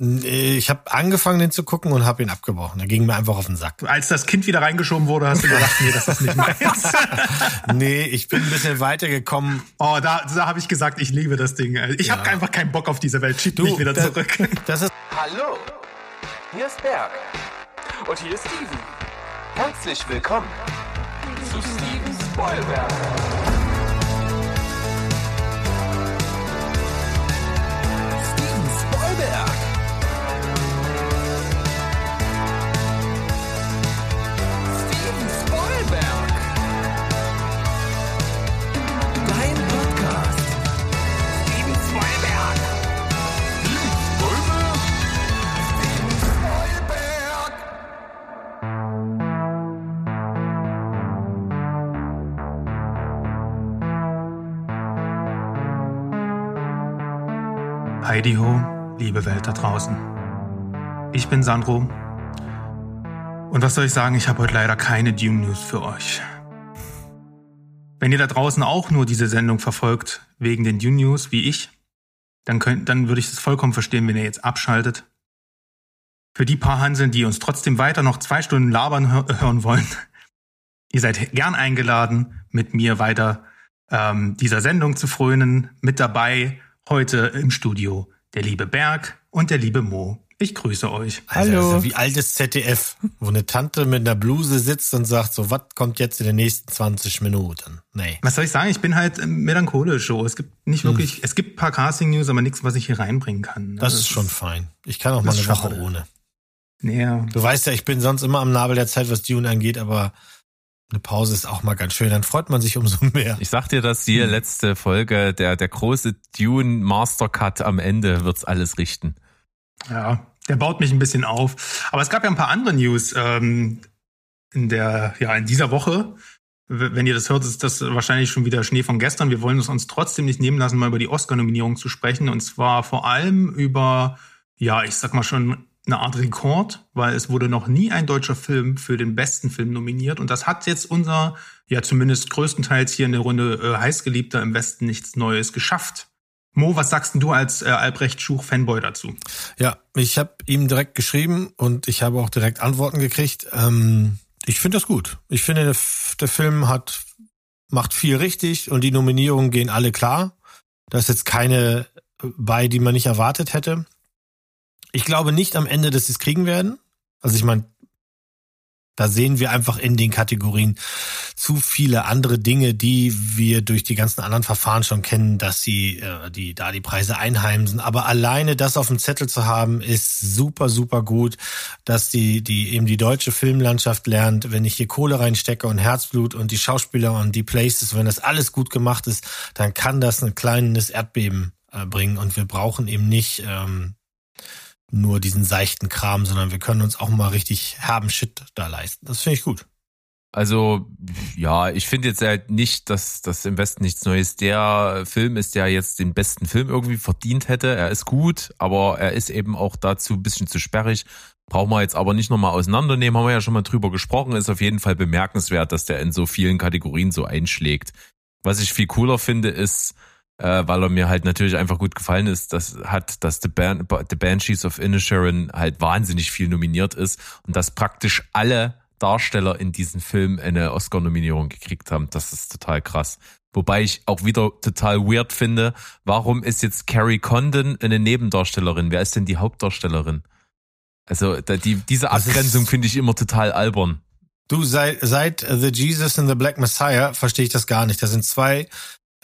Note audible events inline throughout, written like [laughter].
Ich habe angefangen, den zu gucken und habe ihn abgebrochen. Er ging mir einfach auf den Sack. Als das Kind wieder reingeschoben wurde, hast du gedacht, nee, das ist nicht meins. [laughs] nee, ich bin ein bisschen weitergekommen. Oh, da, da habe ich gesagt, ich liebe das Ding. Ich ja. habe einfach keinen Bock auf diese Welt. Schieb mich wieder das, zurück. [laughs] Das ist Hallo, hier ist Berg. Und hier ist Steven. Herzlich willkommen zu Steven Spoilberg. Steven Spoilberg. Heidi ho, liebe Welt da draußen. Ich bin Sandro. Und was soll ich sagen, ich habe heute leider keine Dune News für euch. Wenn ihr da draußen auch nur diese Sendung verfolgt, wegen den Dune News, wie ich, dann, könnt, dann würde ich es vollkommen verstehen, wenn ihr jetzt abschaltet. Für die paar Hanseln, die uns trotzdem weiter noch zwei Stunden labern hör hören wollen, [laughs] ihr seid gern eingeladen, mit mir weiter ähm, dieser Sendung zu frönen. Mit dabei heute im Studio der liebe Berg und der liebe Mo. Ich grüße euch. Alter, das ist ja wie altes ZDF, wo eine Tante mit einer Bluse sitzt und sagt so, was kommt jetzt in den nächsten 20 Minuten? Nee. Was soll ich sagen? Ich bin halt ähm, melancholisch so. Es gibt nicht wirklich, hm. es gibt ein paar Casting-News, aber nichts, was ich hier reinbringen kann. Das, das ist schon fein. Ich kann auch mal eine Woche ohne. Ja. Du weißt ja, ich bin sonst immer am Nabel der Zeit, was Dune angeht, aber eine Pause ist auch mal ganz schön, dann freut man sich umso mehr. Ich sag dir, dass die letzte Folge, der, der große Dune Master Cut am Ende wird's alles richten. Ja, der baut mich ein bisschen auf. Aber es gab ja ein paar andere News ähm, in der, ja, in dieser Woche. Wenn ihr das hört, ist das wahrscheinlich schon wieder Schnee von gestern. Wir wollen es uns trotzdem nicht nehmen lassen, mal über die Oscar-Nominierung zu sprechen. Und zwar vor allem über, ja, ich sag mal schon eine Art Rekord, weil es wurde noch nie ein deutscher Film für den besten Film nominiert. Und das hat jetzt unser, ja zumindest größtenteils hier in der Runde äh, heißgeliebter im Westen nichts Neues geschafft. Mo, was sagst denn du als äh, Albrecht Schuch-Fanboy dazu? Ja, ich habe ihm direkt geschrieben und ich habe auch direkt Antworten gekriegt. Ähm, ich finde das gut. Ich finde, der, der Film hat macht viel richtig und die Nominierungen gehen alle klar. Da ist jetzt keine bei, die man nicht erwartet hätte. Ich glaube nicht am Ende, dass sie es kriegen werden. Also ich meine, da sehen wir einfach in den Kategorien zu viele andere Dinge, die wir durch die ganzen anderen Verfahren schon kennen, dass sie äh, die da die Preise einheimsen. Aber alleine das auf dem Zettel zu haben, ist super super gut, dass die die eben die deutsche Filmlandschaft lernt. Wenn ich hier Kohle reinstecke und Herzblut und die Schauspieler und die Places, wenn das alles gut gemacht ist, dann kann das ein kleines Erdbeben äh, bringen und wir brauchen eben nicht ähm, nur diesen seichten Kram, sondern wir können uns auch mal richtig herben Shit da leisten. Das finde ich gut. Also, ja, ich finde jetzt halt nicht, dass das im Westen nichts Neues der Film ist, der jetzt den besten Film irgendwie verdient hätte. Er ist gut, aber er ist eben auch dazu ein bisschen zu sperrig. Brauchen wir jetzt aber nicht nochmal auseinandernehmen, haben wir ja schon mal drüber gesprochen. Ist auf jeden Fall bemerkenswert, dass der in so vielen Kategorien so einschlägt. Was ich viel cooler finde, ist, äh, weil er mir halt natürlich einfach gut gefallen ist, das hat, dass The, Ban The Banshees of Inisherin halt wahnsinnig viel nominiert ist und dass praktisch alle Darsteller in diesem Film eine Oscar-Nominierung gekriegt haben. Das ist total krass. Wobei ich auch wieder total weird finde, warum ist jetzt Carrie Condon eine Nebendarstellerin? Wer ist denn die Hauptdarstellerin? Also die, diese Abgrenzung finde ich immer total albern. Du, seit, seit The Jesus and the Black Messiah verstehe ich das gar nicht. Das sind zwei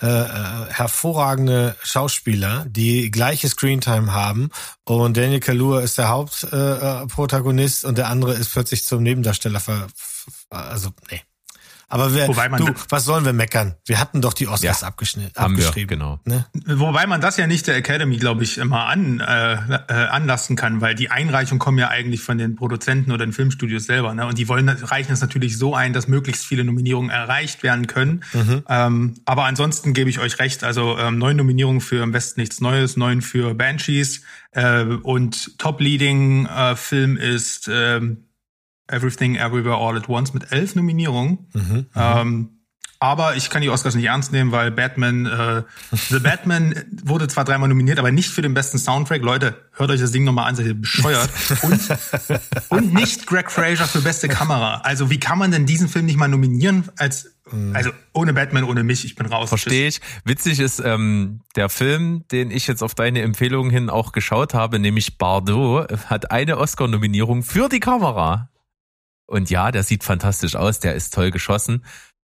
äh, äh, hervorragende Schauspieler, die gleiche Screentime haben und Daniel Kaluuya ist der Hauptprotagonist äh, und der andere ist plötzlich zum Nebendarsteller ver, also nee. Aber wir, du, was sollen wir meckern? Wir hatten doch die Oscars ja, abgeschnitten, abgeschrieben. Wir, genau. Ne? Wobei man das ja nicht der Academy, glaube ich, immer an, äh, äh, anlassen kann, weil die Einreichungen kommen ja eigentlich von den Produzenten oder den Filmstudios selber. Ne? Und die wollen reichen es natürlich so ein, dass möglichst viele Nominierungen erreicht werden können. Mhm. Ähm, aber ansonsten gebe ich euch recht. Also ähm, neun Nominierungen für Im Westen nichts Neues, neun für Banshees äh, und Top Leading äh, Film ist äh, Everything Everywhere All at Once mit elf Nominierungen. Mhm, mhm, ähm, Aber ich kann die Oscars nicht ernst nehmen, weil Batman, äh, The Batman [laughs] wurde zwar dreimal nominiert, aber nicht für den besten Soundtrack. Leute, hört euch das Ding nochmal an, seid ihr bescheuert. Und, [laughs] und nicht Greg Fraser für beste Kamera. Also wie kann man denn diesen Film nicht mal nominieren als also ohne Batman, ohne mich, ich bin raus. Verstehe ich. Witzig ist ähm, der Film, den ich jetzt auf deine Empfehlung hin auch geschaut habe, nämlich Bardot, hat eine Oscar-Nominierung für die Kamera. Und ja, der sieht fantastisch aus, der ist toll geschossen.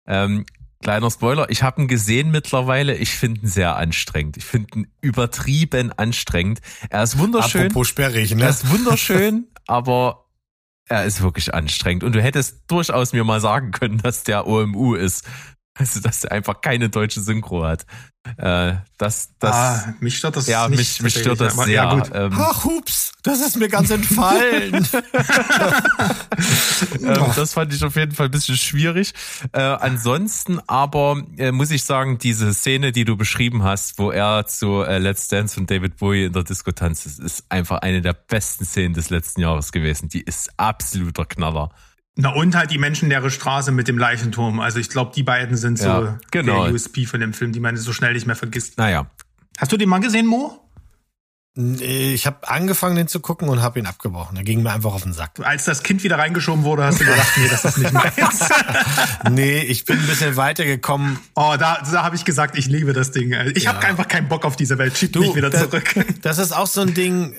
Ähm, kleiner Spoiler, ich habe ihn gesehen mittlerweile. Ich finde ihn sehr anstrengend. Ich finde ihn übertrieben anstrengend. Er ist wunderschön. Apropos sperrig, ne? Er ist wunderschön, [laughs] aber er ist wirklich anstrengend. Und du hättest durchaus mir mal sagen können, dass der OMU ist. Also, dass er einfach keine deutsche Synchro hat. Äh, das, das, ah, mich stört das ja, nicht mich, mich stört das sehr. Ja, gut. Ähm, Ach, hups, das ist mir ganz entfallen. [laughs] ähm, das fand ich auf jeden Fall ein bisschen schwierig. Äh, ansonsten aber äh, muss ich sagen, diese Szene, die du beschrieben hast, wo er zu äh, Let's Dance von David Bowie in der Disco tanzt, ist, ist einfach eine der besten Szenen des letzten Jahres gewesen. Die ist absoluter Knaller. Na und halt die menschenleere Straße mit dem Leichenturm. Also ich glaube, die beiden sind so Ja, genau. der USP von dem Film, die man so schnell nicht mehr vergisst. Naja, Hast du den mal gesehen, Mo? Nee, ich habe angefangen, den zu gucken und habe ihn abgebrochen. Er ging mir einfach auf den Sack. Als das Kind wieder reingeschoben wurde, hast du gedacht, nee, das ist nicht meins. [laughs] Nee, ich bin ein bisschen weitergekommen. oh, da, da habe ich gesagt, ich liebe das Ding. Ich Ja. habe einfach keinen Bock auf diese Welt. Schieb mich wieder da- zurück. Das ist auch so ein Ding,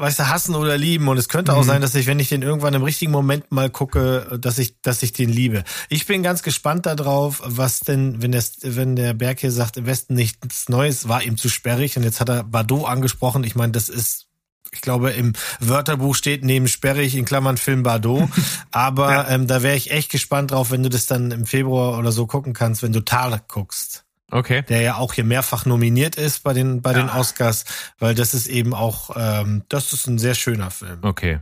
weißt du, hassen oder lieben. Und es könnte auch Mhm. sein, dass ich, wenn ich den irgendwann im richtigen Moment mal gucke, dass ich, dass ich den liebe. Ich bin ganz gespannt darauf, was denn, wenn der, wenn der Berg hier sagt, im Westen nichts Neues, war ihm zu sperrig. Und jetzt hat er Bardot angesprochen. Ich meine, das ist ich glaube, im Wörterbuch steht neben sperrig in Klammern Film Bardot. [laughs] Aber Ja. ähm, da wäre ich echt gespannt drauf, wenn du das dann im Februar oder so gucken kannst, wenn du Tar guckst okay. der ja auch hier mehrfach nominiert ist bei den bei den Ja. Oscars, weil das ist eben auch ähm, das ist ein sehr schöner Film. Okay.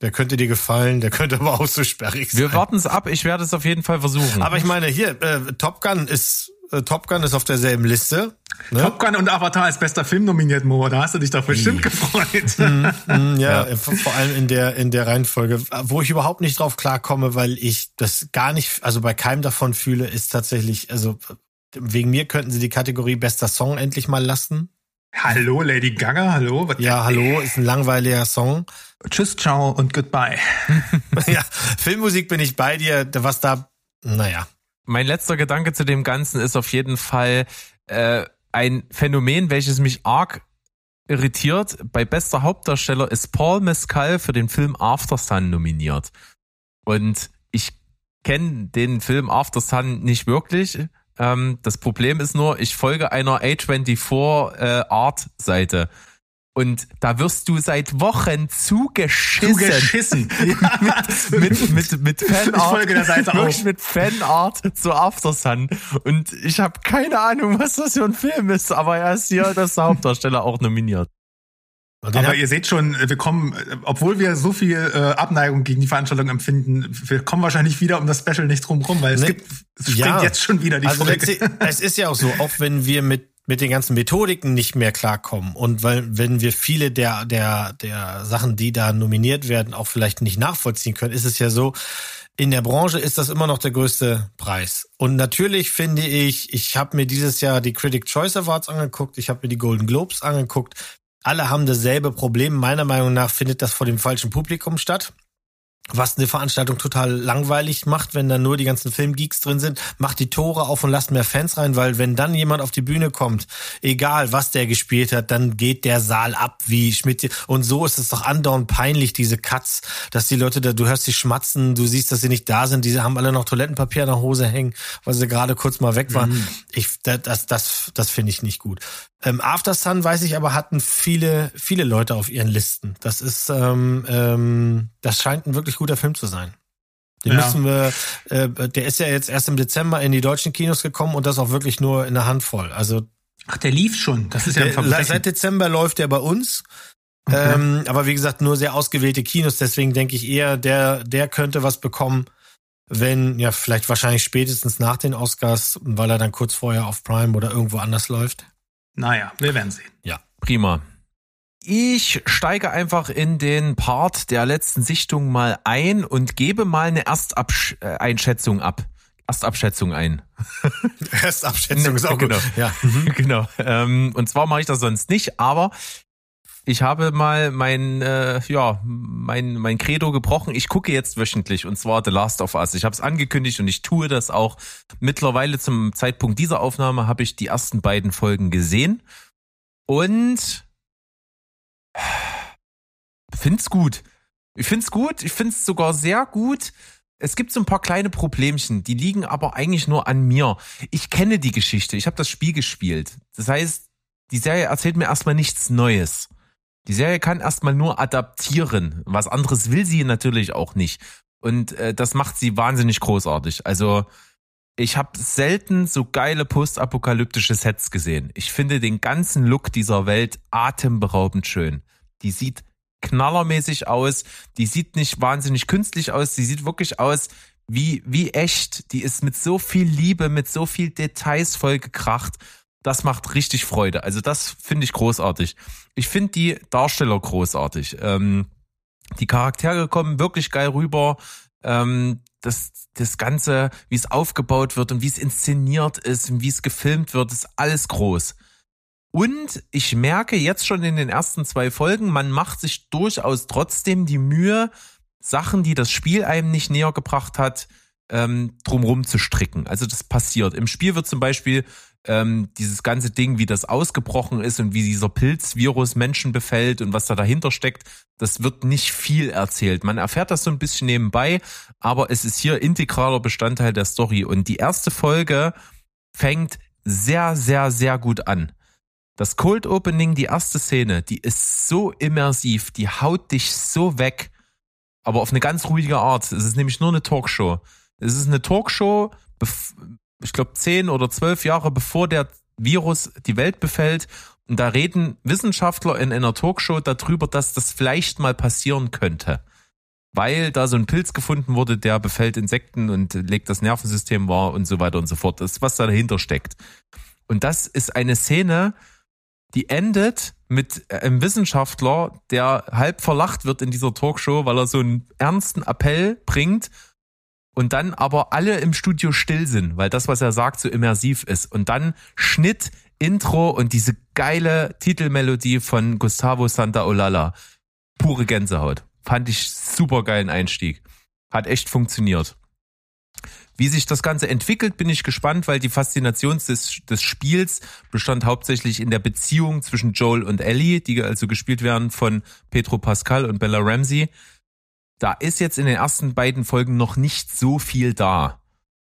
Der könnte dir gefallen, der könnte aber auch so sperrig sein. Wir warten es ab. Ich werde es auf jeden Fall versuchen. aber ich meine hier äh, Top Gun ist äh, Top Gun ist auf derselben Liste. Ne? Top Gun und Avatar als bester Film nominiert, Mo. Da hast du dich doch bestimmt gefreut. [laughs] Mm, ja, äh, vor vor allem in der in der Reihenfolge, wo ich überhaupt nicht drauf klarkomme, weil ich das gar nicht, also bei keinem davon fühle, ist tatsächlich, also wegen mir könnten sie die Kategorie bester Song endlich mal lassen. hallo, Lady Gaga, hallo. Was- Ja, hallo, ist ein langweiliger Song. Tschüss, ciao und goodbye. [laughs] ja, Filmmusik bin ich bei dir, was da, naja. mein letzter Gedanke zu dem Ganzen ist auf jeden Fall äh, ein Phänomen, welches mich arg irritiert. Bei bester Hauptdarsteller ist Paul Mescal für den Film After Sun nominiert. Und ich kenne den Film After Sun nicht wirklich. Ähm, das Problem ist nur, ich folge einer A24 äh, Art-Seite. Und da wirst du seit Wochen zugeschissen. Zugeschissen. [laughs] ja, mit, mit, mit Fanart. Ich folge der Seite auch. mit Fanart zu After Sun. Und ich habe keine Ahnung, was das für ein Film ist, aber er ist hier als Hauptdarsteller auch nominiert. Aber ihr seht schon, wir kommen, äh, obwohl wir so viel äh, Abneigung gegen die Veranstaltung empfinden, wir kommen wahrscheinlich wieder um das Special nicht drum rum, weil es Nee. gibt, es springt Ja. jetzt schon wieder die also Folge. [laughs] es ist ja auch so, auch wenn wir mit mit den ganzen Methodiken nicht mehr klarkommen und weil wenn wir viele der der der Sachen, die da nominiert werden, auch vielleicht nicht nachvollziehen können, ist es ja so, in der Branche ist das immer noch der größte Preis. Und natürlich finde ich, ich habe mir dieses Jahr die Critic Choice Awards angeguckt, ich habe mir die Golden Globes angeguckt. Alle haben dasselbe Problem. Meiner Meinung nach findet das vor dem falschen Publikum statt. Was eine Veranstaltung total langweilig macht, wenn da nur die ganzen Filmgeeks drin sind, macht die Tore auf und lasst mehr Fans rein, weil wenn dann jemand auf die Bühne kommt, egal was der gespielt hat, dann geht der Saal ab wie Schmidt. Und so ist es doch andauernd peinlich, diese Cuts, dass die Leute da, du hörst sie schmatzen, du siehst, dass sie nicht da sind, die haben alle noch Toilettenpapier an der Hose hängen, weil sie gerade kurz mal weg waren. Ich, das, das, das, das finde ich nicht gut. Ähm, After Sun, weiß ich aber, hatten viele, viele Leute auf ihren Listen. Das ist, ähm, ähm, das scheint ein wirklich guter Film zu sein. Den Ja. müssen wir, äh, der ist ja jetzt erst im Dezember in die deutschen Kinos gekommen und das auch wirklich nur in einer Handvoll. Also Ach, der lief schon. Das ist ja ein der, Verbrechen. seit Dezember läuft der bei uns. Ähm, aber wie gesagt, nur sehr ausgewählte Kinos, deswegen denke ich eher, der, der könnte was bekommen, wenn, ja, vielleicht wahrscheinlich spätestens nach den Oscars, weil er dann kurz vorher auf Prime oder irgendwo anders läuft. Naja, wir werden sehen. Prima. Ich steige einfach in den Part der letzten Sichtung mal ein und gebe mal eine Ersteinschätzung ab. Erstabschätzung ein. [laughs] Erstabschätzung ist auch genau. gut. Ja. [laughs] genau. Ähm, und zwar mache ich das sonst nicht, aber ich habe mal mein, äh, ja, mein, mein Credo gebrochen. Ich gucke jetzt wöchentlich und zwar The Last of Us. Ich habe es angekündigt und ich tue das auch. Mittlerweile zum Zeitpunkt dieser Aufnahme habe ich die ersten beiden Folgen gesehen und find's gut. Ich find's gut. Ich find's sogar sehr gut. Es gibt so ein paar kleine Problemchen, die liegen aber eigentlich nur an mir. Ich kenne die Geschichte. Ich habe das Spiel gespielt. Das heißt, die Serie erzählt mir erstmal nichts Neues. Die Serie kann erstmal nur adaptieren. Was anderes will sie natürlich auch nicht. Und äh, das macht sie wahnsinnig großartig. Also ich habe selten so geile postapokalyptische Sets gesehen. Ich finde den ganzen Look dieser Welt atemberaubend schön. Die sieht knallermäßig aus. Die sieht nicht wahnsinnig künstlich aus. Die sieht wirklich aus wie, wie echt. Die ist mit so viel Liebe, mit so viel Details vollgekracht. Das macht richtig Freude. Also das finde ich großartig. Ich finde die Darsteller großartig. Ähm, die Charaktere kommen wirklich geil rüber. Ähm, das, das Ganze, wie es aufgebaut wird und wie es inszeniert ist und wie es gefilmt wird, ist alles groß. Und ich merke jetzt schon in den ersten zwei Folgen, man macht sich durchaus trotzdem die Mühe, Sachen, die das Spiel einem nicht näher gebracht hat, ähm, drumrum zu stricken. Also das passiert. Im Spiel wird zum Beispiel ähm, dieses ganze Ding, wie das ausgebrochen ist und wie dieser Pilzvirus Menschen befällt und was da dahinter steckt, das wird nicht viel erzählt. Man erfährt das so ein bisschen nebenbei, aber es ist hier integraler Bestandteil der Story. Und die erste Folge fängt sehr, sehr, sehr gut an. Das Cold Opening, die erste Szene, die ist so immersiv, die haut dich so weg, aber auf eine ganz ruhige Art. Es ist nämlich nur eine Talkshow. Es ist eine Talkshow, ich glaube zehn oder zwölf Jahre bevor der Virus die Welt befällt. Und da reden Wissenschaftler in einer Talkshow darüber, dass das vielleicht mal passieren könnte. Weil da so ein Pilz gefunden wurde, der befällt Insekten und legt das Nervensystem wahr und so weiter und so fort. Das ist, was da dahinter steckt. Und das ist eine Szene, die endet mit einem Wissenschaftler, der halb verlacht wird in dieser Talkshow, weil er so einen ernsten Appell bringt und dann aber alle im Studio still sind, weil das, was er sagt, so immersiv ist. Und dann Schnitt, Intro und diese geile Titelmelodie von Gustavo Santaolalla. Pure Gänsehaut. Fand ich super geilen Einstieg. Hat echt funktioniert. Wie sich das Ganze entwickelt, bin ich gespannt, weil die Faszination des, des Spiels bestand hauptsächlich in der Beziehung zwischen Joel und Ellie, die also gespielt werden von Pedro Pascal und Bella Ramsey. Da ist jetzt in den ersten beiden Folgen noch nicht so viel da.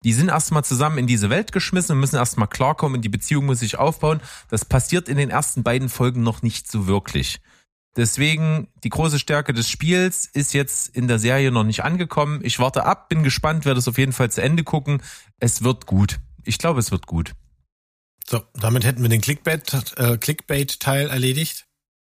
Die sind erstmal zusammen in diese Welt geschmissen und müssen erstmal klarkommen, die Beziehung muss sich aufbauen. Das passiert in den ersten beiden Folgen noch nicht so wirklich. Deswegen die große Stärke des Spiels ist jetzt in der Serie noch nicht angekommen. Ich warte ab, bin gespannt, werde es auf jeden Fall zu Ende gucken. Es wird gut. Ich glaube, es wird gut. So, damit hätten wir den Clickbait, äh, Clickbait-Teil erledigt.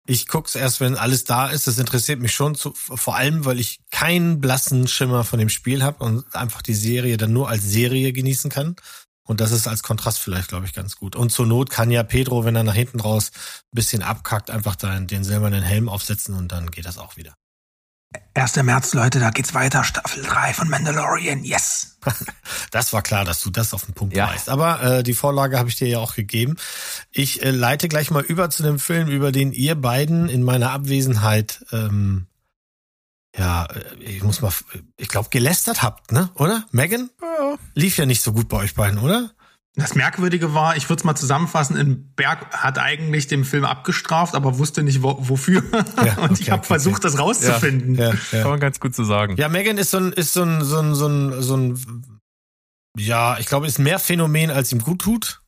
Ich guck's erst, wenn alles da ist. Das interessiert mich schon, zu, vor allem, weil ich keinen blassen Schimmer von dem Spiel habe und einfach die Serie dann nur als Serie genießen kann. Und das ist als Kontrast vielleicht, glaube ich, ganz gut. Und zur Not kann ja Pedro, wenn er nach hinten raus ein bisschen abkackt, einfach da den silbernen Helm aufsetzen und dann geht das auch wieder. 1. März, Leute, da geht's weiter. Staffel 3 von Mandalorian, yes. [laughs] das war klar, dass du das auf den Punkt ja. weißt. Aber äh, die Vorlage habe ich dir ja auch gegeben. Ich äh, leite gleich mal über zu dem Film, über den ihr beiden in meiner Abwesenheit ähm, ja, äh, ich muss mal, ich glaube, gelästert habt, ne? Oder? Megan? Ja. Lief ja nicht so gut bei euch beiden, oder? Das Merkwürdige war, ich würde es mal zusammenfassen, in Berg hat eigentlich den Film abgestraft, aber wusste nicht wo, wofür. Ja, [laughs] und ich habe okay, versucht, okay. das rauszufinden. Ja, ja, Kann man ganz gut so sagen. Ja, Megan ist so ein, ist so ein, so ein, so ein, so ein ja, ich glaube, ist mehr Phänomen, als ihm gut tut.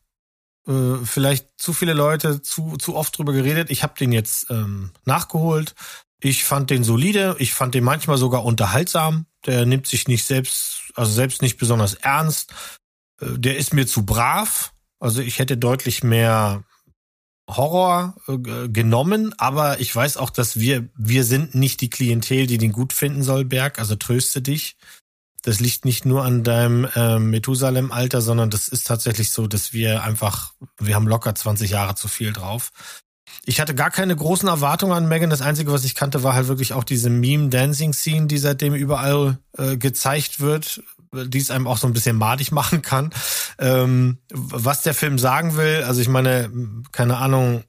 Äh, vielleicht zu viele Leute zu, zu oft drüber geredet. Ich habe den jetzt ähm, nachgeholt. Ich fand den solide, ich fand den manchmal sogar unterhaltsam. Der nimmt sich nicht selbst, also selbst nicht besonders ernst. Der ist mir zu brav. Also ich hätte deutlich mehr Horror äh, genommen, aber ich weiß auch, dass wir, wir sind nicht die Klientel, die den gut finden soll, Berg. Also tröste dich. Das liegt nicht nur an deinem äh, Methusalem-Alter, sondern das ist tatsächlich so, dass wir einfach, wir haben locker 20 Jahre zu viel drauf. Ich hatte gar keine großen Erwartungen an Megan. Das Einzige, was ich kannte, war halt wirklich auch diese Meme-Dancing-Scene, die seitdem überall äh, gezeigt wird. Die es einem auch so ein bisschen madig machen kann. Ähm, was der Film sagen will, also ich meine, keine Ahnung,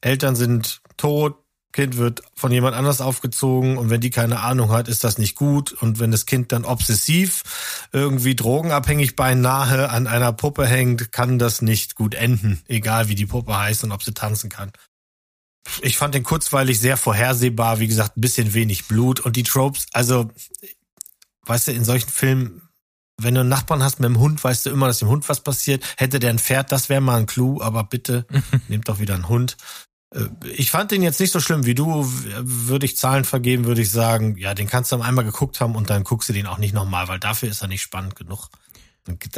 Eltern sind tot, Kind wird von jemand anders aufgezogen und wenn die keine Ahnung hat, ist das nicht gut. Und wenn das Kind dann obsessiv, irgendwie drogenabhängig beinahe an einer Puppe hängt, kann das nicht gut enden, egal wie die Puppe heißt und ob sie tanzen kann. Ich fand den kurzweilig sehr vorhersehbar, wie gesagt, ein bisschen wenig Blut und die Tropes, also, weißt du, in solchen Filmen, wenn du einen Nachbarn hast mit einem Hund, weißt du immer, dass dem Hund was passiert. Hätte der ein Pferd, das wäre mal ein Clou, aber bitte [laughs] nehmt doch wieder einen Hund. Äh, ich fand den jetzt nicht so schlimm wie du. Würde ich Zahlen vergeben, würde ich sagen, ja, den kannst du einmal geguckt haben und dann guckst du den auch nicht nochmal, weil dafür ist er nicht spannend genug.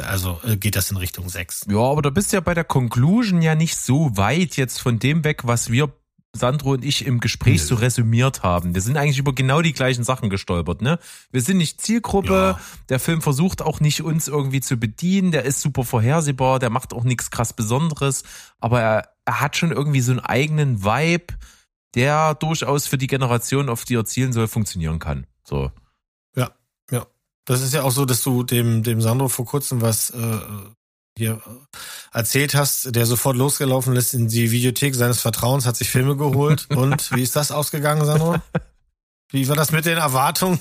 Also äh, geht das in Richtung 6. Ja, aber da bist ja bei der Conclusion ja nicht so weit jetzt von dem weg, was wir Sandro und ich im Gespräch so resümiert haben. Wir sind eigentlich über genau die gleichen Sachen gestolpert, ne? Wir sind nicht Zielgruppe, ja. der Film versucht auch nicht uns irgendwie zu bedienen, der ist super vorhersehbar, der macht auch nichts krass Besonderes, aber er, er hat schon irgendwie so einen eigenen Vibe, der durchaus für die Generation, auf die er zielen soll, funktionieren kann. So. Ja, ja. Das ist ja auch so, dass du dem, dem Sandro vor kurzem was äh, hier äh, erzählt hast, der sofort losgelaufen ist in die Videothek seines Vertrauens, hat sich Filme geholt. [laughs] Und wie ist das ausgegangen, Sandro? Wie war das mit den Erwartungen?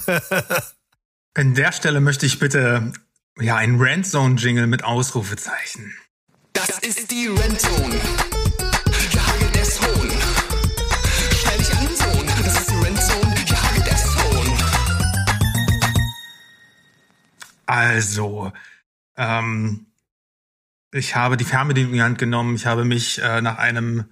[laughs] An der Stelle möchte ich bitte ja einen Randzone-Jingle mit Ausrufezeichen. Das ist die Randzone. Hier hagelt es Hohn. Stell dich an, Sohn. Das ist die Randzone. Hier hagelt es Hohn. Also, ähm, ich habe die Fernbedienung in die Hand genommen. Ich habe mich äh, nach einem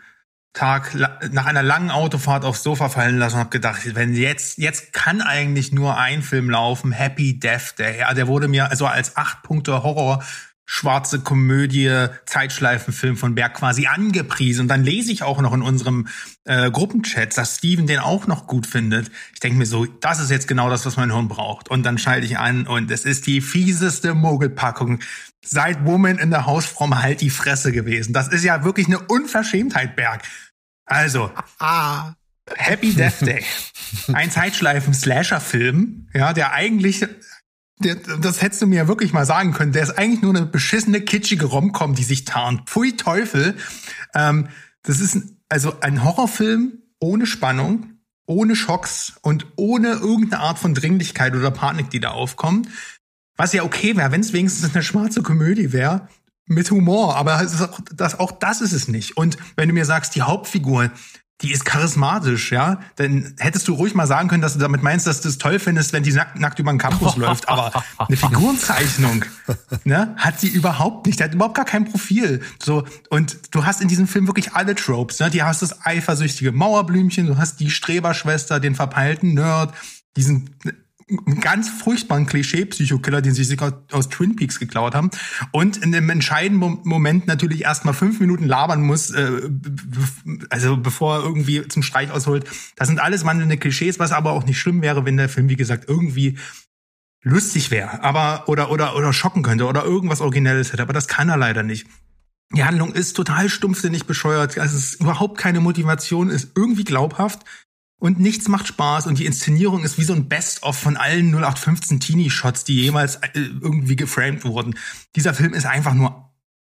Tag, nach einer langen Autofahrt aufs Sofa fallen lassen und habe gedacht, wenn jetzt, jetzt kann eigentlich nur ein Film laufen, Happy Death Day. Ja, der wurde mir also als acht Punkte Horror schwarze Komödie, Zeitschleifenfilm von Berg quasi angepriesen. Und dann lese ich auch noch in unserem äh, Gruppenchat, dass Steven den auch noch gut findet. Ich denke mir so, das ist jetzt genau das, was mein Hirn braucht. Und dann schalte ich an und es ist die fieseste Mogelpackung seit Woman in the House from Halt die Fresse gewesen. Das ist ja wirklich eine Unverschämtheit, Berg. Also, ah. Happy Death Day. [laughs] Ein Zeitschleifen-Slasher-Film, ja, der eigentlich der, das hättest du mir ja wirklich mal sagen können. Der ist eigentlich nur eine beschissene, kitschige Romcom, die sich tarnt. Pfui Teufel. Ähm, das ist also ein Horrorfilm ohne Spannung, ohne Schocks und ohne irgendeine Art von Dringlichkeit oder Panik, die da aufkommt. Was ja okay wäre, wenn es wenigstens eine schwarze Komödie wäre mit Humor. Aber das, auch das ist es nicht. Und wenn du mir sagst, die Hauptfigur, die ist charismatisch, ja. Dann hättest du ruhig mal sagen können, dass du damit meinst, dass du es toll findest, wenn die nackt, nackt über den Campus [laughs] läuft. Aber eine Figurenzeichnung, [laughs] ne, hat sie überhaupt nicht. Die hat überhaupt gar kein Profil. So, und du hast in diesem Film wirklich alle Tropes, ne. Die hast das eifersüchtige Mauerblümchen, du hast die Streberschwester, den verpeilten Nerd, diesen einen ganz furchtbaren Klischee-Psychokiller, den sie sich aus Twin Peaks geklaut haben. Und in dem entscheidenden Moment natürlich erst mal fünf Minuten labern muss, äh, also bevor er irgendwie zum Streich ausholt. Das sind alles wandelnde Klischees, was aber auch nicht schlimm wäre, wenn der Film, wie gesagt, irgendwie lustig wäre, aber oder oder oder schocken könnte oder irgendwas Originelles hätte. Aber das kann er leider nicht. Die Handlung ist total stumpfsinnig bescheuert. Also es ist überhaupt keine Motivation, ist irgendwie glaubhaft und nichts macht Spaß und die Inszenierung ist wie so ein Best-of von allen 0815 Teenie-Shots, die jemals äh, irgendwie geframed wurden. Dieser Film ist einfach nur,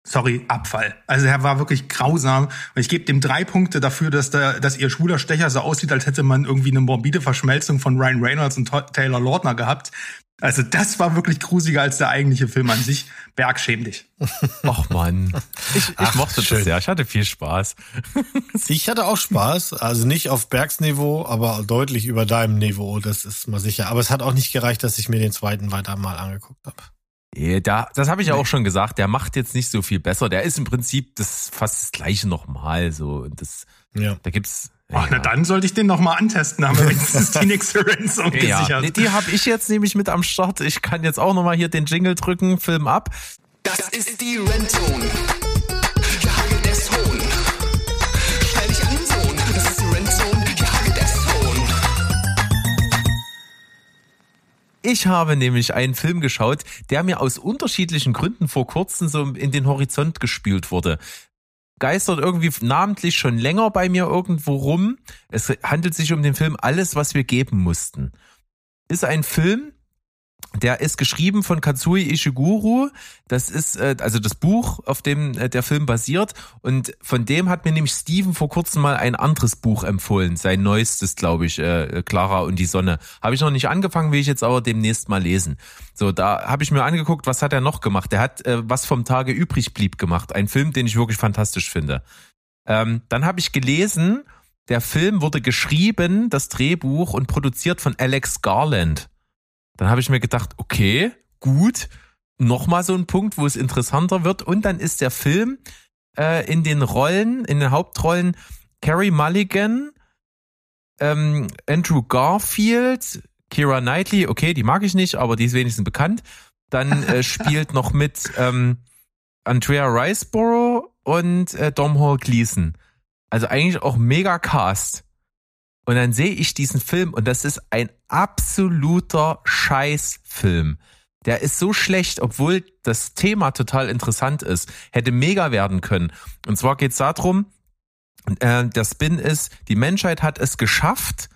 sorry, Abfall. Also er war wirklich grausam. Und ich gebe dem drei Punkte dafür, dass, der, dass ihr schwuler Stecher so aussieht, als hätte man irgendwie eine morbide Verschmelzung von Ryan Reynolds und Taylor Lautner gehabt. Also das war wirklich grusiger als der eigentliche Film an sich. Berg, schäm dich. Och man, ich, ich Ach, mochte schön. das sehr. Ich hatte viel Spaß. [laughs] ich hatte auch Spaß. Also nicht auf Bergsniveau, aber deutlich über deinem Niveau. Das ist mal sicher. Aber es hat auch nicht gereicht, dass ich mir den zweiten weiter mal angeguckt habe. Yeah, da, das habe ich ja auch schon gesagt. Der macht jetzt nicht so viel besser. Der ist im Prinzip das fast das gleiche nochmal. So, das, ja. da gibt's Ach, ja. na dann sollte ich den noch mal antesten, haben wir wenigstens die [laughs] Nixerence gesichert. Ja, die habe ich jetzt nämlich mit am Start. Ich kann jetzt auch noch mal hier den Jingle drücken, Film ab. Das ist die Rentzone. Hier hagelt es Hohn. Stell dich an, Sohn. Das ist die Rentzone. Hier hagelt es Hohn. Ich habe nämlich einen Film geschaut, der mir aus unterschiedlichen Gründen vor kurzem so in den Horizont gespült wurde geistert irgendwie namentlich schon länger bei mir irgendwo rum. Es handelt sich um den Film Alles, was wir geben mussten. Ist ein Film, der ist geschrieben von Katsui Ishiguro. Das ist äh, also das Buch, auf dem äh, der Film basiert. Und von dem hat mir nämlich Steven vor kurzem mal ein anderes Buch empfohlen. Sein neuestes, glaube ich, äh, Clara und die Sonne. Habe ich noch nicht angefangen, will ich jetzt aber demnächst mal lesen. So, da habe ich mir angeguckt, was hat er noch gemacht. Der hat äh, was vom Tage übrig blieb gemacht. Ein Film, den ich wirklich fantastisch finde. Ähm, dann habe ich gelesen, der Film wurde geschrieben, das Drehbuch und produziert von Alex Garland. Dann habe ich mir gedacht, okay, gut, nochmal so ein Punkt, wo es interessanter wird. Und dann ist der Film äh, in den Rollen, in den Hauptrollen Carrie Mulligan, ähm, Andrew Garfield, Kira Knightley, okay, die mag ich nicht, aber die ist wenigstens bekannt. Dann äh, [laughs] spielt noch mit ähm, Andrea Riceborough und äh, Dom Hall Gleason. Also eigentlich auch mega Cast. Und dann sehe ich diesen Film und das ist ein absoluter Scheißfilm. Der ist so schlecht, obwohl das Thema total interessant ist. Hätte mega werden können. Und zwar geht es darum, äh, der Spin ist, die Menschheit hat es geschafft,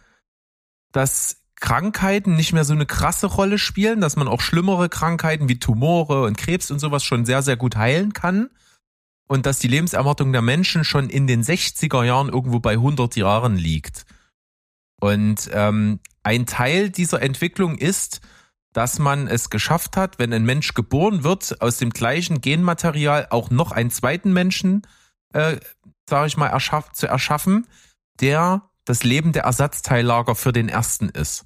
dass Krankheiten nicht mehr so eine krasse Rolle spielen, dass man auch schlimmere Krankheiten wie Tumore und Krebs und sowas schon sehr, sehr gut heilen kann. Und dass die Lebenserwartung der Menschen schon in den 60er Jahren irgendwo bei 100 Jahren liegt. Und ähm, ein Teil dieser Entwicklung ist, dass man es geschafft hat, wenn ein Mensch geboren wird, aus dem gleichen Genmaterial auch noch einen zweiten Menschen, äh, sage ich mal, erschaff, zu erschaffen, der das Leben der Ersatzteillager für den ersten ist.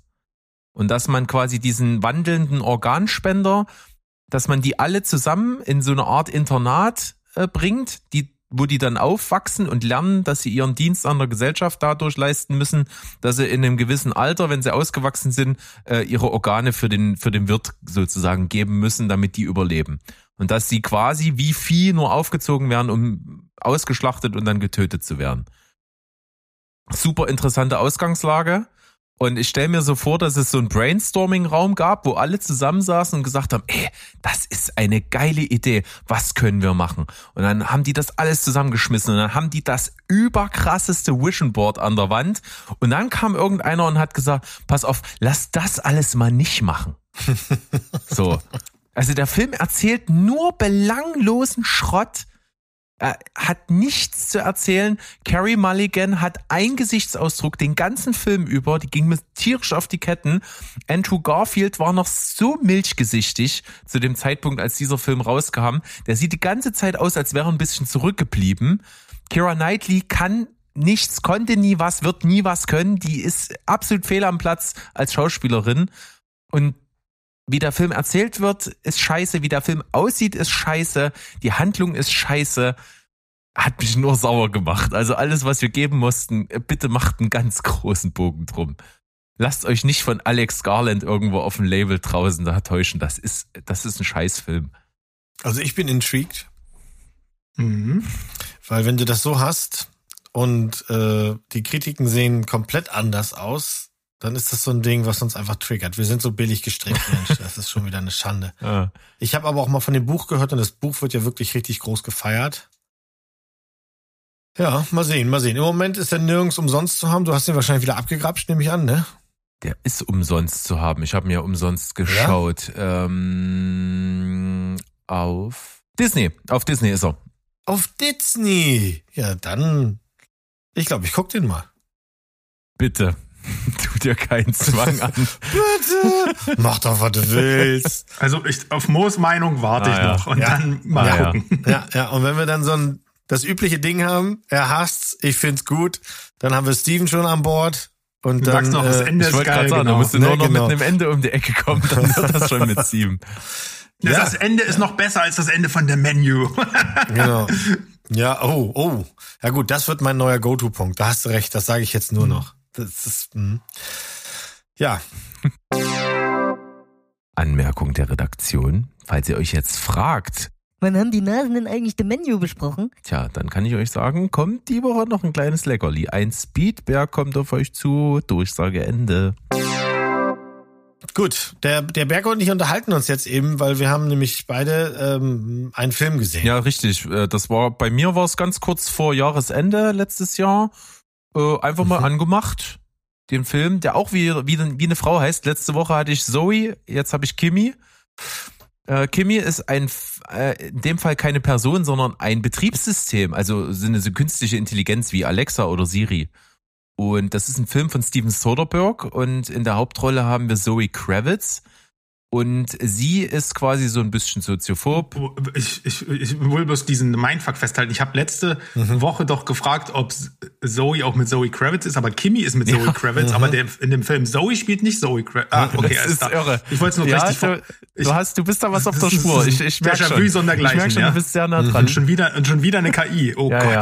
Und dass man quasi diesen wandelnden Organspender, dass man die alle zusammen in so eine Art Internat äh, bringt, die wo die dann aufwachsen und lernen, dass sie ihren Dienst an der Gesellschaft dadurch leisten müssen, dass sie in einem gewissen Alter, wenn sie ausgewachsen sind, äh, ihre Organe für den, für den Wirt sozusagen geben müssen, damit die überleben. Und dass sie quasi wie Vieh nur aufgezogen werden, um ausgeschlachtet und dann getötet zu werden. Super interessante Ausgangslage. Und ich stelle mir so vor, dass es so einen Brainstorming-Raum gab, wo alle zusammensaßen und gesagt haben, ey, das ist eine geile Idee, was können wir machen? Und dann haben die das alles zusammengeschmissen und dann haben die das überkrasseste Vision Board an der Wand und dann kam irgendeiner und hat gesagt, pass auf, lass das alles mal nicht machen. [laughs] so. Also der Film erzählt nur belanglosen Schrott, er hat nichts zu erzählen. Carrie Mulligan hat einen Gesichtsausdruck den ganzen Film über. Die ging mir tierisch auf die Ketten. Andrew Garfield war noch so milchgesichtig zu dem Zeitpunkt, als dieser Film rauskam. Der sieht die ganze Zeit aus, als wäre er ein bisschen zurückgeblieben. Kira Knightley kann nichts, konnte nie was, wird nie was können. Die ist absolut fehl am Platz als Schauspielerin. Und wie der Film erzählt wird, ist scheiße. Wie der Film aussieht, ist scheiße. Die Handlung ist scheiße. Hat mich nur sauer gemacht. Also alles, was wir geben mussten, bitte macht einen ganz großen Bogen drum. Lasst euch nicht von Alex Garland irgendwo auf dem Label draußen da täuschen. Das ist, das ist ein Scheißfilm. Also ich bin intrigued, Mhm. weil wenn du das so hast und äh, die Kritiken sehen komplett anders aus, dann ist das so ein Ding, was uns einfach triggert. Wir sind so billig gestrickt, [laughs] Mensch. Das ist schon wieder eine Schande. Ja. Ich habe aber auch mal von dem Buch gehört und das Buch wird ja wirklich richtig groß gefeiert. Ja, mal sehen, mal sehen. Im Moment ist er nirgends umsonst zu haben. Du hast ihn wahrscheinlich wieder abgegrapscht, nehme ich an, ne? Der ist umsonst zu haben. Ich habe mir umsonst geschaut. Ähm, auf Disney. Auf Disney ist er. Auf Disney. Ja, dann. Ich glaube, ich guck den mal. Bitte. [laughs] Tu dir keinen Zwang an. Bitte. Mach doch, was du willst. Also ich, auf Moos Meinung warte Ah, ich ja. noch und Ja. dann mal Ja, gucken. Ja, ja. Und wenn wir dann so ein das übliche Ding haben, er hasst's, ich find's gut, dann haben wir Steven schon an Bord. Und Du dann, sagst noch, das äh, Ende Ich ist wollte geil. gerade sagen, da genau. musst du Ne, nur noch genau. mit einem Ende um die Ecke kommen, dann wird das schon mit sieben. [laughs] Das, Ja. das Ende ist noch besser als das Ende von der Menu. [laughs] Genau. Ja, oh, oh. Ja gut, das wird mein neuer Go-To-Punkt. Da hast du recht, das sage ich jetzt nur noch. Das ist, hm. Ja, [laughs] Anmerkung der Redaktion. Falls ihr euch jetzt fragt, Wann haben die Nasen denn eigentlich das Menü besprochen? tja, dann kann ich euch sagen, kommt die Woche noch ein kleines Leckerli. Ein Speedberg kommt auf euch zu. Durchsage Ende. gut. Der, der Berg und ich unterhalten uns jetzt eben, weil wir haben nämlich beide ähm, einen Film gesehen. Ja, richtig. Äh, Das war, bei mir war es ganz kurz vor Jahresende letztes Jahr. Äh, Einfach mal Mhm. angemacht. den Film, der auch wie, wie, wie eine Frau heißt. Letzte Woche hatte ich Zoe, jetzt habe ich Kimi. Äh, Kimi ist ein, äh, in dem Fall keine Person, sondern ein Betriebssystem, also so eine so künstliche Intelligenz wie Alexa oder Siri. Und das ist ein Film von Steven Soderbergh und in der Hauptrolle haben wir Zoe Kravitz. Und sie ist quasi so ein bisschen soziophob. Ich, ich, ich will bloß diesen Mindfuck festhalten. Ich habe letzte Mhm. Woche doch gefragt, ob Zoe auch mit Zoe Kravitz ist, aber Kimmy ist mit Zoe Kravitz, aber der, in dem Film Zoe spielt nicht Zoe Kravitz. Ah, okay, Mhm. das alles ist klar. irre. Ich wollte es nur ja, richtig du, ich, du hast, du bist da was auf der das Spur. Ich, ich merke schon. Ich merke schon, ja? du bist sehr nah dran. Und schon wieder, schon wieder eine KI. Oh Ja, Gott. ja.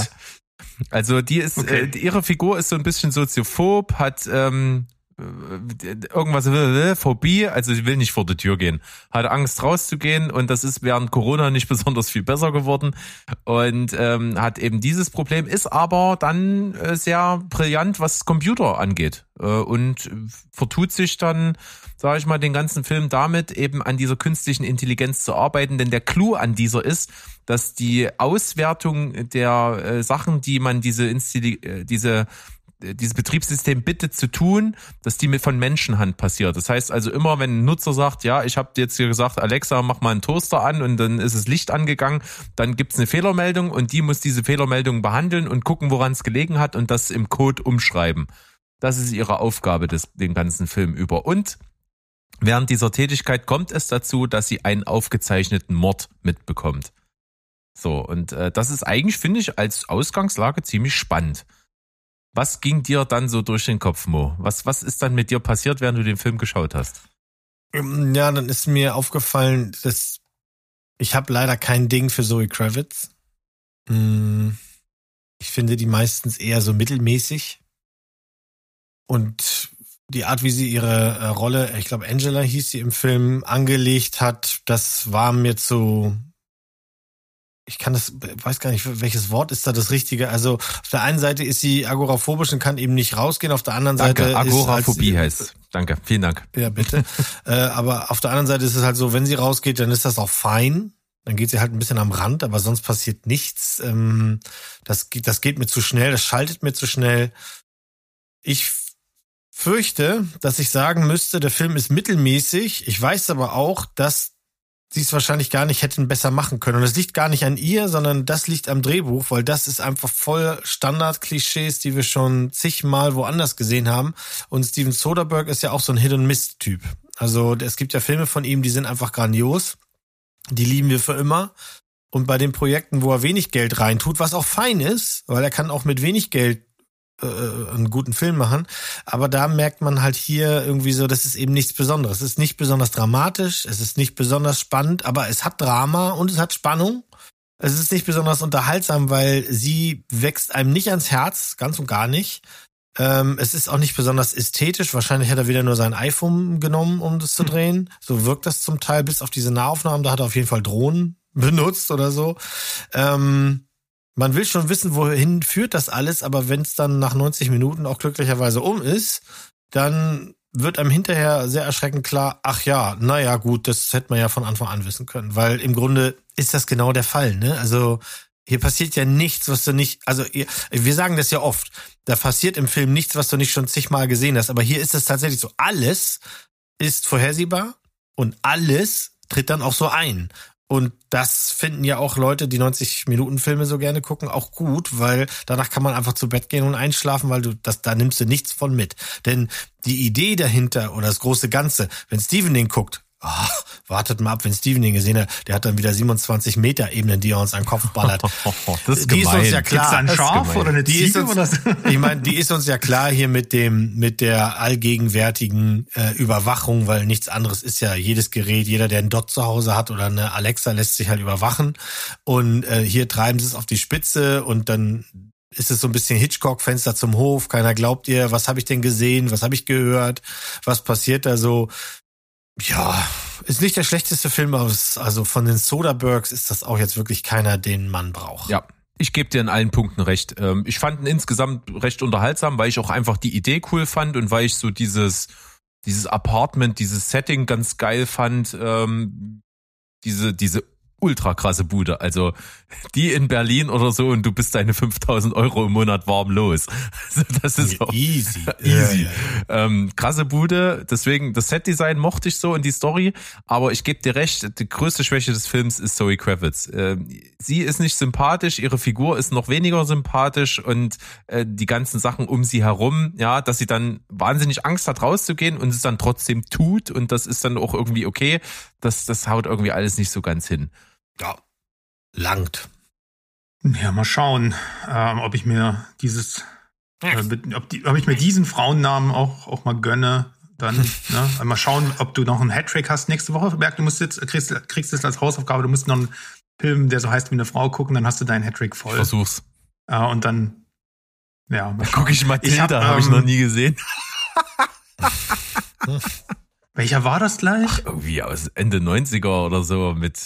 Also die ist, Okay. äh, ihre Figur ist so ein bisschen soziophob, hat ähm, äh, irgendwas äh, Phobie, also sie will nicht vor die Tür gehen, hat Angst rauszugehen und das ist während Corona [laughs] nicht besonders viel besser geworden und ähm, hat eben dieses Problem, ist aber dann äh, sehr brillant, was Computer angeht äh, und vertut sich dann, sage ich mal, den ganzen Film damit eben an dieser künstlichen Intelligenz zu arbeiten, denn der Clou an dieser ist, dass die Auswertung der äh, Sachen, die man diese Insti äh, diese dieses Betriebssystem bittet zu tun, dass die mit von Menschenhand passiert. Das heißt also immer, wenn ein Nutzer sagt, ja, ich habe jetzt hier gesagt, Alexa, mach mal einen Toaster an und dann ist das Licht angegangen, dann gibt's eine Fehlermeldung und die muss diese Fehlermeldung behandeln und gucken, woran es gelegen hat und das im Code umschreiben. Das ist ihre Aufgabe des, den ganzen Film über. Und während dieser Tätigkeit kommt es dazu, dass sie einen aufgezeichneten Mord mitbekommt. So, und äh, das ist eigentlich, finde ich, als Ausgangslage ziemlich spannend. Was ging dir dann so durch den Kopf, Mo? Was, was ist dann mit dir passiert, während du den Film geschaut hast? Ähm, Ja, dann ist mir aufgefallen, dass ich habe leider kein Ding für Zoe Kravitz. Mm, Ich finde die meistens eher so mittelmäßig. Und die Art, wie sie ihre äh, Rolle, ich glaube Angela hieß sie im Film, angelegt hat, das war mir zu. Ich kann das, weiß gar nicht, welches Wort ist da das Richtige. Also auf der einen Seite ist sie agoraphobisch und kann eben nicht rausgehen, auf der anderen Danke, Seite ist Agoraphobie als, heißt. Danke, vielen Dank. ja, bitte. [laughs] äh, aber auf der anderen Seite ist es halt so, wenn sie rausgeht, dann ist das auch fein. Dann geht sie halt ein bisschen am Rand, aber sonst passiert nichts. Ähm, das, geht- das geht mir zu schnell, das schaltet mir zu schnell. Ich fürchte, dass ich sagen müsste, der Film ist mittelmäßig. Ich weiß aber auch, dass sie es wahrscheinlich gar nicht hätten besser machen können. Und es liegt gar nicht an ihr, sondern das liegt am Drehbuch, weil das ist einfach voll Standard-Klischees, die wir schon zigmal woanders gesehen haben. Und Steven Soderbergh ist ja auch so ein Hit-and-Miss-Typ. Also es gibt ja Filme von ihm, die sind einfach grandios. Die lieben wir für immer. Und bei den Projekten, wo er wenig Geld reintut, was auch fein ist, weil er kann auch mit wenig Geld äh, einen guten Film machen. Aber da merkt man halt hier irgendwie so, das ist eben nichts Besonderes. Es ist nicht besonders dramatisch, es ist nicht besonders spannend, aber es hat Drama und es hat Spannung. Es ist nicht besonders unterhaltsam, weil sie wächst einem nicht ans Herz, ganz und gar nicht. Ähm, es ist auch nicht besonders ästhetisch. Wahrscheinlich hat er wieder nur sein iPhone genommen, um das zu drehen. So wirkt das zum Teil, bis auf diese Nahaufnahmen. Da hat er auf jeden Fall Drohnen benutzt oder so. Ähm, man will schon wissen, wohin führt das alles, aber wenn es dann nach 90 Minuten auch glücklicherweise um ist, dann wird einem hinterher sehr erschreckend klar, ach ja, naja, gut, das hätte man ja von Anfang an wissen können, weil im Grunde ist das genau der Fall, ne? Also hier passiert ja nichts, was du nicht, also wir sagen das ja oft, da passiert im Film nichts, was du nicht schon zigmal gesehen hast, aber hier ist es tatsächlich so, alles ist vorhersehbar und alles tritt dann auch so ein. Und das finden ja auch Leute, die 90-Minuten-Filme so gerne gucken, auch gut, weil danach kann man einfach zu Bett gehen und einschlafen, weil du das, da nimmst du nichts von mit. Denn die Idee dahinter oder das große Ganze, wenn Steven den guckt, ah, wartet mal ab, wenn Steven den gesehen hat, der hat dann wieder 27 Meter Ebenen, die er uns an den Kopf ballert. [laughs] das ist die ist gemein. uns ja klar. ein ist Schaf oder eine Die ist Ziege uns, oder so? [laughs] ich meine, die ist uns ja klar hier mit dem, mit der allgegenwärtigen äh, Überwachung, weil nichts anderes ist ja jedes Gerät, jeder, der einen Dot zu Hause hat oder eine Alexa, lässt sich halt überwachen. Und äh, hier treiben sie es auf die Spitze und dann ist es so ein bisschen Hitchcock-Fenster zum Hof. Keiner glaubt ihr, was habe ich denn gesehen, was habe ich gehört, was passiert da so. Ja, ist nicht der schlechteste Film aus, also von den Soderberghs ist das auch jetzt wirklich keiner, den man braucht. Ja, ich gebe dir in allen Punkten recht. Ähm, Ich fand ihn insgesamt recht unterhaltsam, weil ich auch einfach die Idee cool fand und weil ich so dieses, dieses Apartment, dieses Setting ganz geil fand. Ähm, Diese, diese ultra krasse Bude. Also die in Berlin oder so und du bist deine 5000 Euro im Monat warm los. [laughs] Also das ist auch Easy. [laughs] easy. Ja, ja. Ähm, krasse Bude. Deswegen, das Setdesign mochte ich so und die Story. Aber ich gebe dir recht, die größte Schwäche des Films ist Zoe Kravitz. Ähm, sie ist nicht sympathisch, ihre Figur ist noch weniger sympathisch und äh, die ganzen Sachen um sie herum, ja, dass sie dann wahnsinnig Angst hat, rauszugehen und es dann trotzdem tut und das ist dann auch irgendwie okay. Das, das haut irgendwie alles nicht so ganz hin. Ja. Langt. Ja, mal schauen, ähm, ob ich mir dieses, äh, ob, die, ob ich mir diesen Frauennamen auch, auch mal gönne. Dann, [laughs] ne? Mal schauen, ob du noch einen Hattrick hast nächste Woche. Berg, du musst jetzt, kriegst, kriegst es als Hausaufgabe, du musst noch einen Film, der so heißt wie eine Frau gucken, dann hast du deinen Hattrick Ich voll. versuch's. Äh, und dann, ja, mal Guck ich Matilda, hab, habe ich ähm, noch nie gesehen. [laughs] [laughs] Welcher war das gleich? Irgendwie aus Ende 90er oder so mit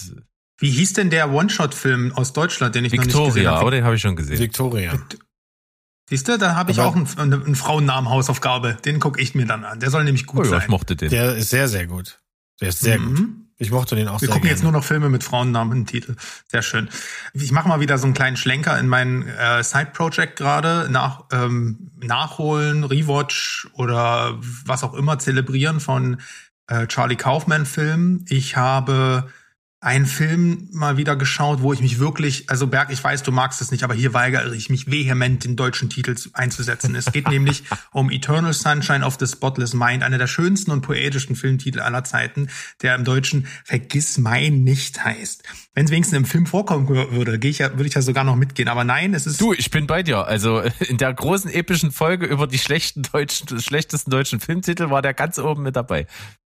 Wie hieß denn der One-Shot-Film aus Deutschland, den ich noch nicht gesehen Victoria, habe? aber den habe ich schon gesehen. Victoria. Siehst du, da habe ich auch einen, einen, einen Frauennamen Hausaufgabe. Den gucke ich mir dann an. Der soll nämlich gut Oh ja, sein. ich mochte den. Der ist sehr, sehr gut. Der ist sehr Mhm. gut. Ich mochte den auch Wir sehr gucken gerne. jetzt nur noch Filme mit Frauennamen im Titel. Sehr schön. Ich mache mal wieder so einen kleinen Schlenker in mein äh, Side-Project gerade. Nach, ähm, nachholen, Rewatch oder was auch immer zelebrieren von äh, Charlie Kaufman-Filmen. Ich habe einen Film mal wieder geschaut, wo ich mich wirklich, also Berg, ich weiß, du magst es nicht, aber hier weigere ich mich vehement, den deutschen Titel zu- einzusetzen. Es geht [laughs] nämlich um Eternal Sunshine of the Spotless Mind, einer der schönsten und poetischsten Filmtitel aller Zeiten, der im Deutschen Vergiss mein nicht heißt. Wenn es wenigstens im Film vorkommen würde, gehe ich ja, würde ich ja sogar noch mitgehen. Aber nein, es ist Du, ich bin bei dir. Also [laughs] in der großen epischen Folge über die schlechten deutschen, schlechtesten deutschen Filmtitel war der ganz oben mit dabei.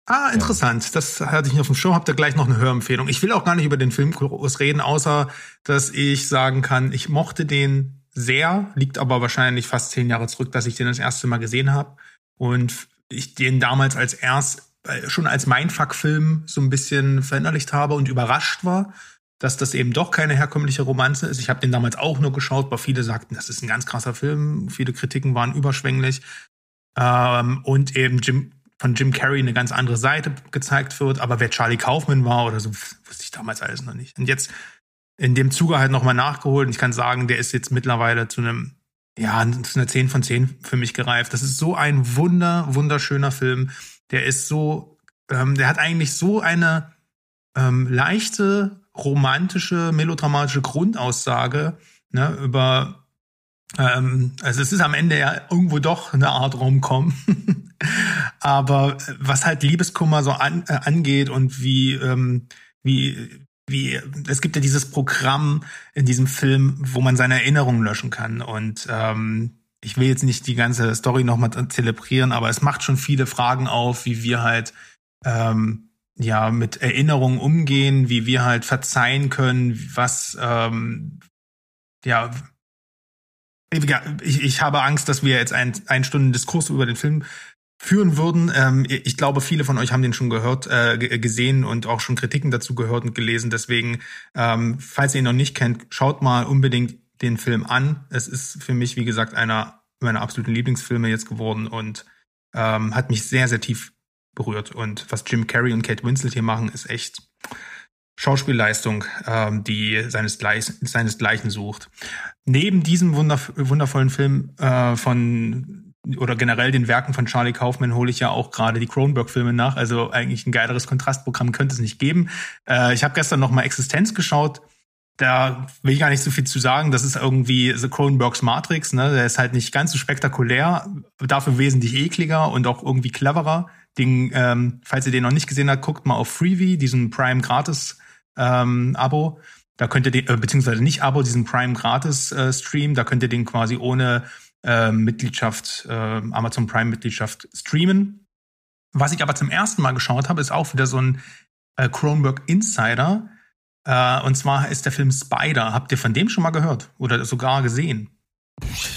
Ah, interessant. Das hatte ich nicht auf dem Show. Habt ihr gleich noch eine Hörempfehlung. Ich will auch gar nicht über den Film groß reden, außer dass ich sagen kann, ich mochte den sehr, liegt aber wahrscheinlich fast zehn Jahre zurück, dass ich den das erste Mal gesehen habe. Und ich den damals als erst, äh, schon als Mindfuck-Film so ein bisschen verinnerlicht habe und überrascht war, dass das eben doch keine herkömmliche Romanze ist. Ich habe den damals auch nur geschaut, aber viele sagten, das ist ein ganz krasser Film. Viele Kritiken waren überschwänglich. Ähm, und eben Jim, von Jim Carrey eine ganz andere Seite gezeigt wird. Aber wer Charlie Kaufman war oder so, wusste ich damals alles noch nicht. Und jetzt in dem Zuge halt nochmal nachgeholt. Und ich kann sagen, der ist jetzt mittlerweile zu einem, ja, zu einer 10 von 10 für mich gereift. Das ist so ein wunder, wunderschöner Film. Der ist so, ähm, der hat eigentlich so eine ähm, leichte, romantische, melodramatische Grundaussage ne, über ähm, also es ist am Ende ja irgendwo doch eine Art Rom-Com. [laughs] Aber äh, was halt Liebeskummer so an, äh, angeht und wie, ähm, wie, wie, es gibt ja dieses Programm in diesem Film, wo man seine Erinnerungen löschen kann. Und ähm, ich will jetzt nicht die ganze Story nochmal zelebrieren, aber es macht schon viele Fragen auf, wie wir halt ähm, ja mit Erinnerungen umgehen, wie wir halt verzeihen können, was ähm, ja ich, ich habe Angst, dass wir jetzt ein, einen Stunden Diskurs über den Film führen würden. Ähm, ich glaube, viele von euch haben den schon gehört, äh, ge- gesehen und auch schon Kritiken dazu gehört und gelesen. Deswegen, ähm, falls ihr ihn noch nicht kennt, schaut mal unbedingt den Film an. Es ist für mich, wie gesagt, einer meiner absoluten Lieblingsfilme jetzt geworden und ähm, hat mich sehr, sehr tief berührt. Und was Jim Carrey und Kate Winslet hier machen, ist echt Schauspielleistung, ähm, die seinesgleich, seinesgleichen sucht. Neben diesem wunderv wundervollen Film äh, von oder generell den Werken von Charlie Kaufman hole ich ja auch gerade die Cronenberg-Filme nach. Also eigentlich ein geileres Kontrastprogramm könnte es nicht geben. Äh, ich habe gestern noch mal Existenz geschaut. Da will ich gar nicht so viel zu sagen. Das ist irgendwie The Cronenbergs Matrix. Ne? Der ist halt nicht ganz so spektakulär, dafür wesentlich ekliger und auch irgendwie cleverer. Den, ähm, falls ihr den noch nicht gesehen habt, guckt mal auf Freebie, diesen Prime Gratis ähm, Abo. Da könnt ihr den, äh, beziehungsweise nicht Abo, diesen Prime Gratis äh, Stream, da könnt ihr den quasi ohne äh, Mitgliedschaft, äh, Amazon Prime Mitgliedschaft streamen. Was ich aber zum ersten Mal geschaut habe, ist auch wieder so ein äh, Cronenberg Insider. Äh, und zwar ist der Film Spider. Habt ihr von dem schon mal gehört oder sogar gesehen?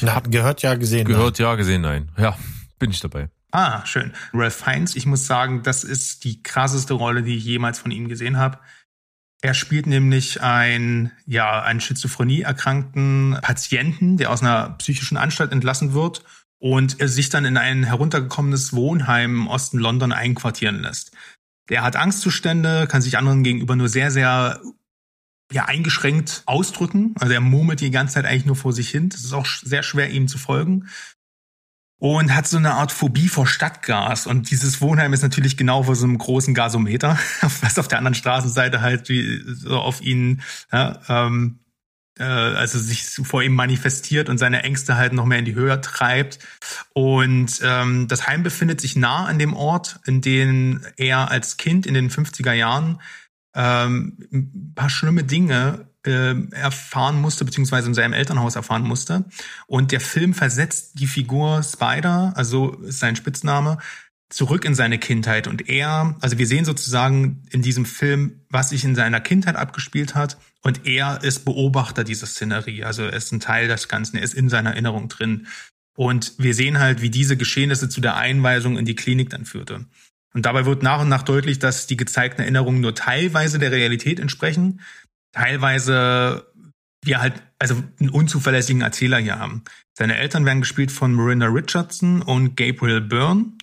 Na, gehört ja gesehen. Gehört, ja, gesehen, nein. Ja, bin ich dabei. Ah, schön. Ralph Fiennes, ich muss sagen, das ist die krasseste Rolle, die ich jemals von ihm gesehen habe. Er spielt nämlich ein, ja, einen Schizophrenie erkrankten Patienten, der aus einer psychischen Anstalt entlassen wird und sich dann in ein heruntergekommenes Wohnheim im Osten London einquartieren lässt. Der hat Angstzustände, kann sich anderen gegenüber nur sehr, sehr ja eingeschränkt ausdrücken. Also er murmelt die ganze Zeit eigentlich nur vor sich hin. Das ist auch sehr schwer, ihm zu folgen. Und hat so eine Art Phobie vor Stadtgas. Und dieses Wohnheim ist natürlich genau vor so einem großen Gasometer, [laughs] was auf der anderen Straßenseite halt wie so auf ihn, ja, ähm, äh, also sich vor ihm manifestiert und seine Ängste halt noch mehr in die Höhe treibt. Und ähm, das Heim befindet sich nah an dem Ort, in dem er als Kind in den 50er Jahren ähm, ein paar schlimme Dinge ähm, erfahren musste, beziehungsweise in seinem Elternhaus erfahren musste. Und der Film versetzt die Figur Spider, also ist sein Spitzname, zurück in seine Kindheit. Und er, also wir sehen sozusagen in diesem Film, was sich in seiner Kindheit abgespielt hat. Und er ist Beobachter dieser Szenerie. Also er ist ein Teil des Ganzen, er ist in seiner Erinnerung drin. Und wir sehen halt, wie diese Geschehnisse zu der Einweisung in die Klinik dann führte. Und dabei wird nach und nach deutlich, dass die gezeigten Erinnerungen nur teilweise der Realität entsprechen, teilweise wir halt also einen unzuverlässigen Erzähler hier haben. Seine Eltern werden gespielt von Miranda Richardson und Gabriel Byrne.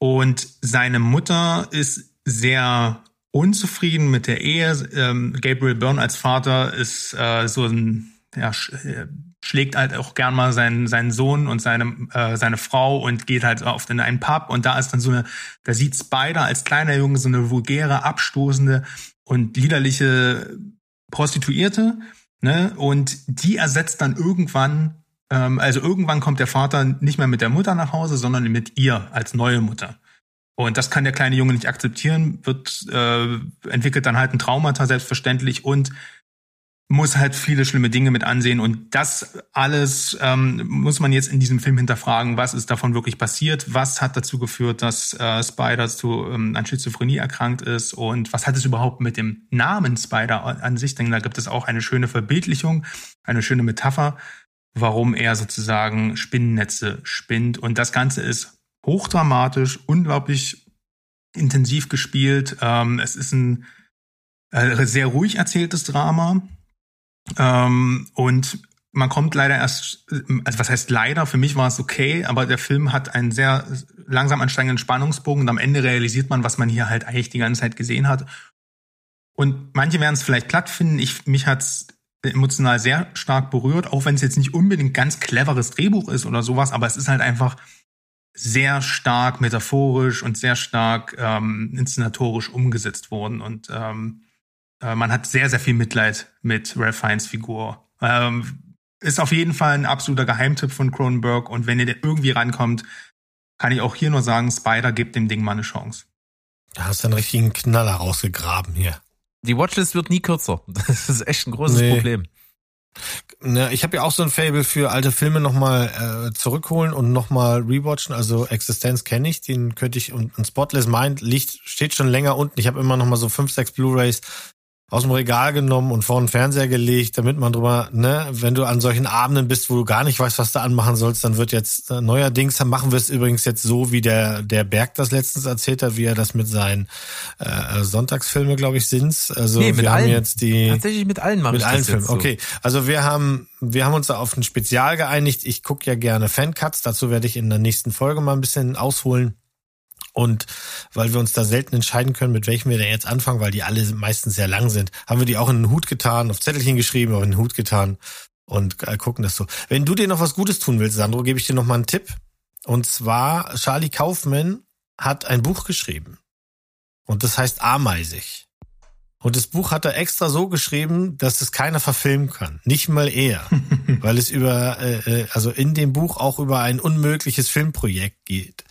Und seine Mutter ist sehr unzufrieden mit der Ehe. Ähm, Gabriel Byrne als Vater ist äh, so ein, ja, äh, schlägt halt auch gern mal seinen, seinen Sohn und seine, äh, seine Frau und geht halt oft in einen Pub und da ist dann so eine, da sieht Spider als kleiner Junge so eine vulgäre, abstoßende und liederliche Prostituierte, ne? Und die ersetzt dann irgendwann, ähm, also irgendwann kommt der Vater nicht mehr mit der Mutter nach Hause, sondern mit ihr als neue Mutter. Und das kann der kleine Junge nicht akzeptieren, wird äh, entwickelt dann halt ein Traumata selbstverständlich und muss halt viele schlimme Dinge mit ansehen. Und das alles ähm, muss man jetzt in diesem Film hinterfragen, was ist davon wirklich passiert, was hat dazu geführt, dass äh, Spider zu ähm, an Schizophrenie erkrankt ist und was hat es überhaupt mit dem Namen Spider an sich, denn da gibt es auch eine schöne Verbildlichung, eine schöne Metapher, warum er sozusagen Spinnennetze spinnt. Und das Ganze ist hochdramatisch, unglaublich intensiv gespielt. Ähm, es ist ein äh, sehr ruhig erzähltes Drama. Ähm, und man kommt leider erst, also was heißt leider, für mich war es okay, aber der Film hat einen sehr langsam ansteigenden Spannungsbogen und am Ende realisiert man, was man hier halt eigentlich die ganze Zeit gesehen hat. Und manche werden es vielleicht platt finden, ich, mich hat's emotional sehr stark berührt, auch wenn es jetzt nicht unbedingt ganz cleveres Drehbuch ist oder sowas, aber es ist halt einfach sehr stark metaphorisch und sehr stark ähm, inszenatorisch umgesetzt worden und ähm, äh, man hat sehr, sehr viel Mitleid mit Ralph Fiennes Figur. Ähm, ist auf jeden Fall ein absoluter Geheimtipp von Cronenberg und wenn ihr da irgendwie rankommt, kann ich auch hier nur sagen, Spider gibt dem Ding mal eine Chance. Da hast du einen richtigen Knaller rausgegraben hier. Die Watchlist wird nie kürzer. [laughs] Das ist echt ein großes Nee. Problem. Ne, ich habe ja auch so ein Fable für alte Filme nochmal äh, zurückholen und nochmal rewatchen. Also Existenz kenne ich, den könnte ich und, und Spotless Mind liegt, steht schon länger unten. Ich habe immer nochmal so fünf, sechs Blu-Rays aus dem Regal genommen und vor den Fernseher gelegt, damit man drüber, ne, wenn du an solchen Abenden bist, wo du gar nicht weißt, was du anmachen sollst, dann wird jetzt äh, neuerdings, dann machen wir es übrigens jetzt so, wie der der Berg das letztens erzählt hat, wie er das mit seinen äh, Sonntagsfilme, glaube ich, sind's. Also Nee, wir haben allen. jetzt die Tatsächlich mit allen mache mit allen Filmen. so. Okay, also wir haben wir haben uns da auf ein Spezial geeinigt. Ich gucke ja gerne Fancuts. Dazu werde ich in der nächsten Folge mal ein bisschen ausholen. Und weil wir uns da selten entscheiden können, mit welchem wir denn jetzt anfangen, weil die alle meistens sehr lang sind, haben wir die auch in den Hut getan, auf Zettelchen geschrieben, auch in den Hut getan und äh, gucken das so. Wenn du dir noch was Gutes tun willst, Sandro, gebe ich dir noch mal einen Tipp. Und zwar, Charlie Kaufman hat ein Buch geschrieben. Und das heißt Ameisig. Und das Buch hat er extra so geschrieben, dass es keiner verfilmen kann. Nicht mal er. [laughs] weil es über, äh, äh, also in dem Buch auch über ein unmögliches Filmprojekt geht.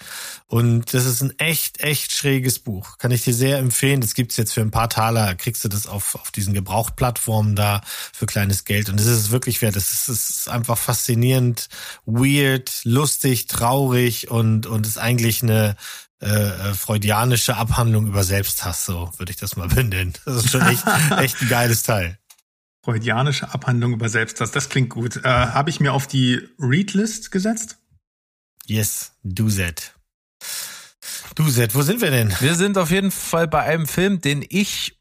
Und das ist ein echt, echt schräges Buch. Kann ich dir sehr empfehlen. Das gibt's jetzt für ein paar Taler, kriegst du das auf, auf diesen Gebrauchtplattformen da für kleines Geld. Und das ist es wirklich wert. Das ist, das ist einfach faszinierend, weird, lustig, traurig und, und ist eigentlich eine, äh, äh, freudianische Abhandlung über Selbsthass, so würde ich das mal [laughs] benennen. Das ist schon echt, echt ein geiles Teil. Freudianische Abhandlung über Selbsthass, das klingt gut. Äh, Habe ich mir auf die Readlist gesetzt? Yes, do that. Du, Zed, wo sind wir denn? Wir sind auf jeden Fall bei einem Film, den ich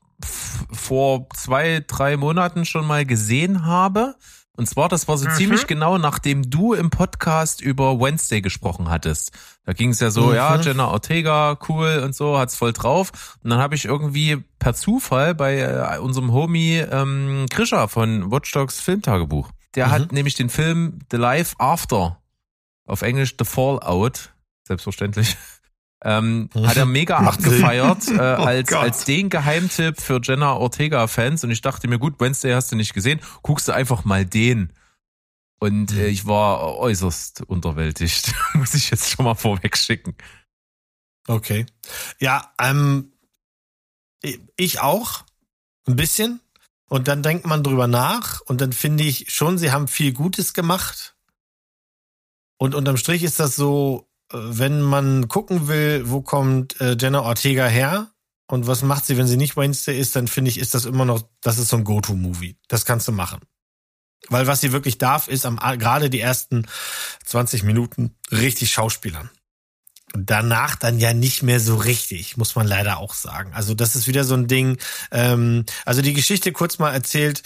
vor zwei, drei Monaten schon mal gesehen habe. Und zwar, das war so Mhm. ziemlich genau, nachdem du im Podcast über Wednesday gesprochen hattest. Da ging es ja so, Mhm. ja, Jenna Ortega, cool und so, hat's voll drauf. Und dann habe ich irgendwie per Zufall bei äh, unserem Homie ähm, Grisha von Watch Dogs Filmtagebuch. Der Mhm. hat nämlich den Film The Life After, auf Englisch The Fallout, selbstverständlich, ähm, hat er mega [laughs] Macht Sinn. abgefeiert äh, [laughs] als, Gott. als den Geheimtipp für Jenna Ortega-Fans. Und ich dachte mir, gut, Wednesday hast du nicht gesehen, guckst du einfach mal den. Und äh, ich war äußerst unterwältigt, [laughs] muss ich jetzt schon mal vorweg schicken. Okay. Ja, ähm, ich auch. Ein bisschen. Und dann denkt man drüber nach und dann finde ich schon, sie haben viel Gutes gemacht. Und unterm Strich ist das so, wenn man gucken will, wo kommt äh, Jenna Ortega her und was macht sie, wenn sie nicht Wednesday ist, dann finde ich, ist das immer noch, das ist so ein Go-To-Movie. Das kannst du machen. Weil was sie wirklich darf, ist am, gerade die ersten 20 Minuten richtig Schauspielern danach dann ja nicht mehr so richtig, muss man leider auch sagen. Also das ist wieder so ein Ding. Ähm, also die Geschichte kurz mal erzählt.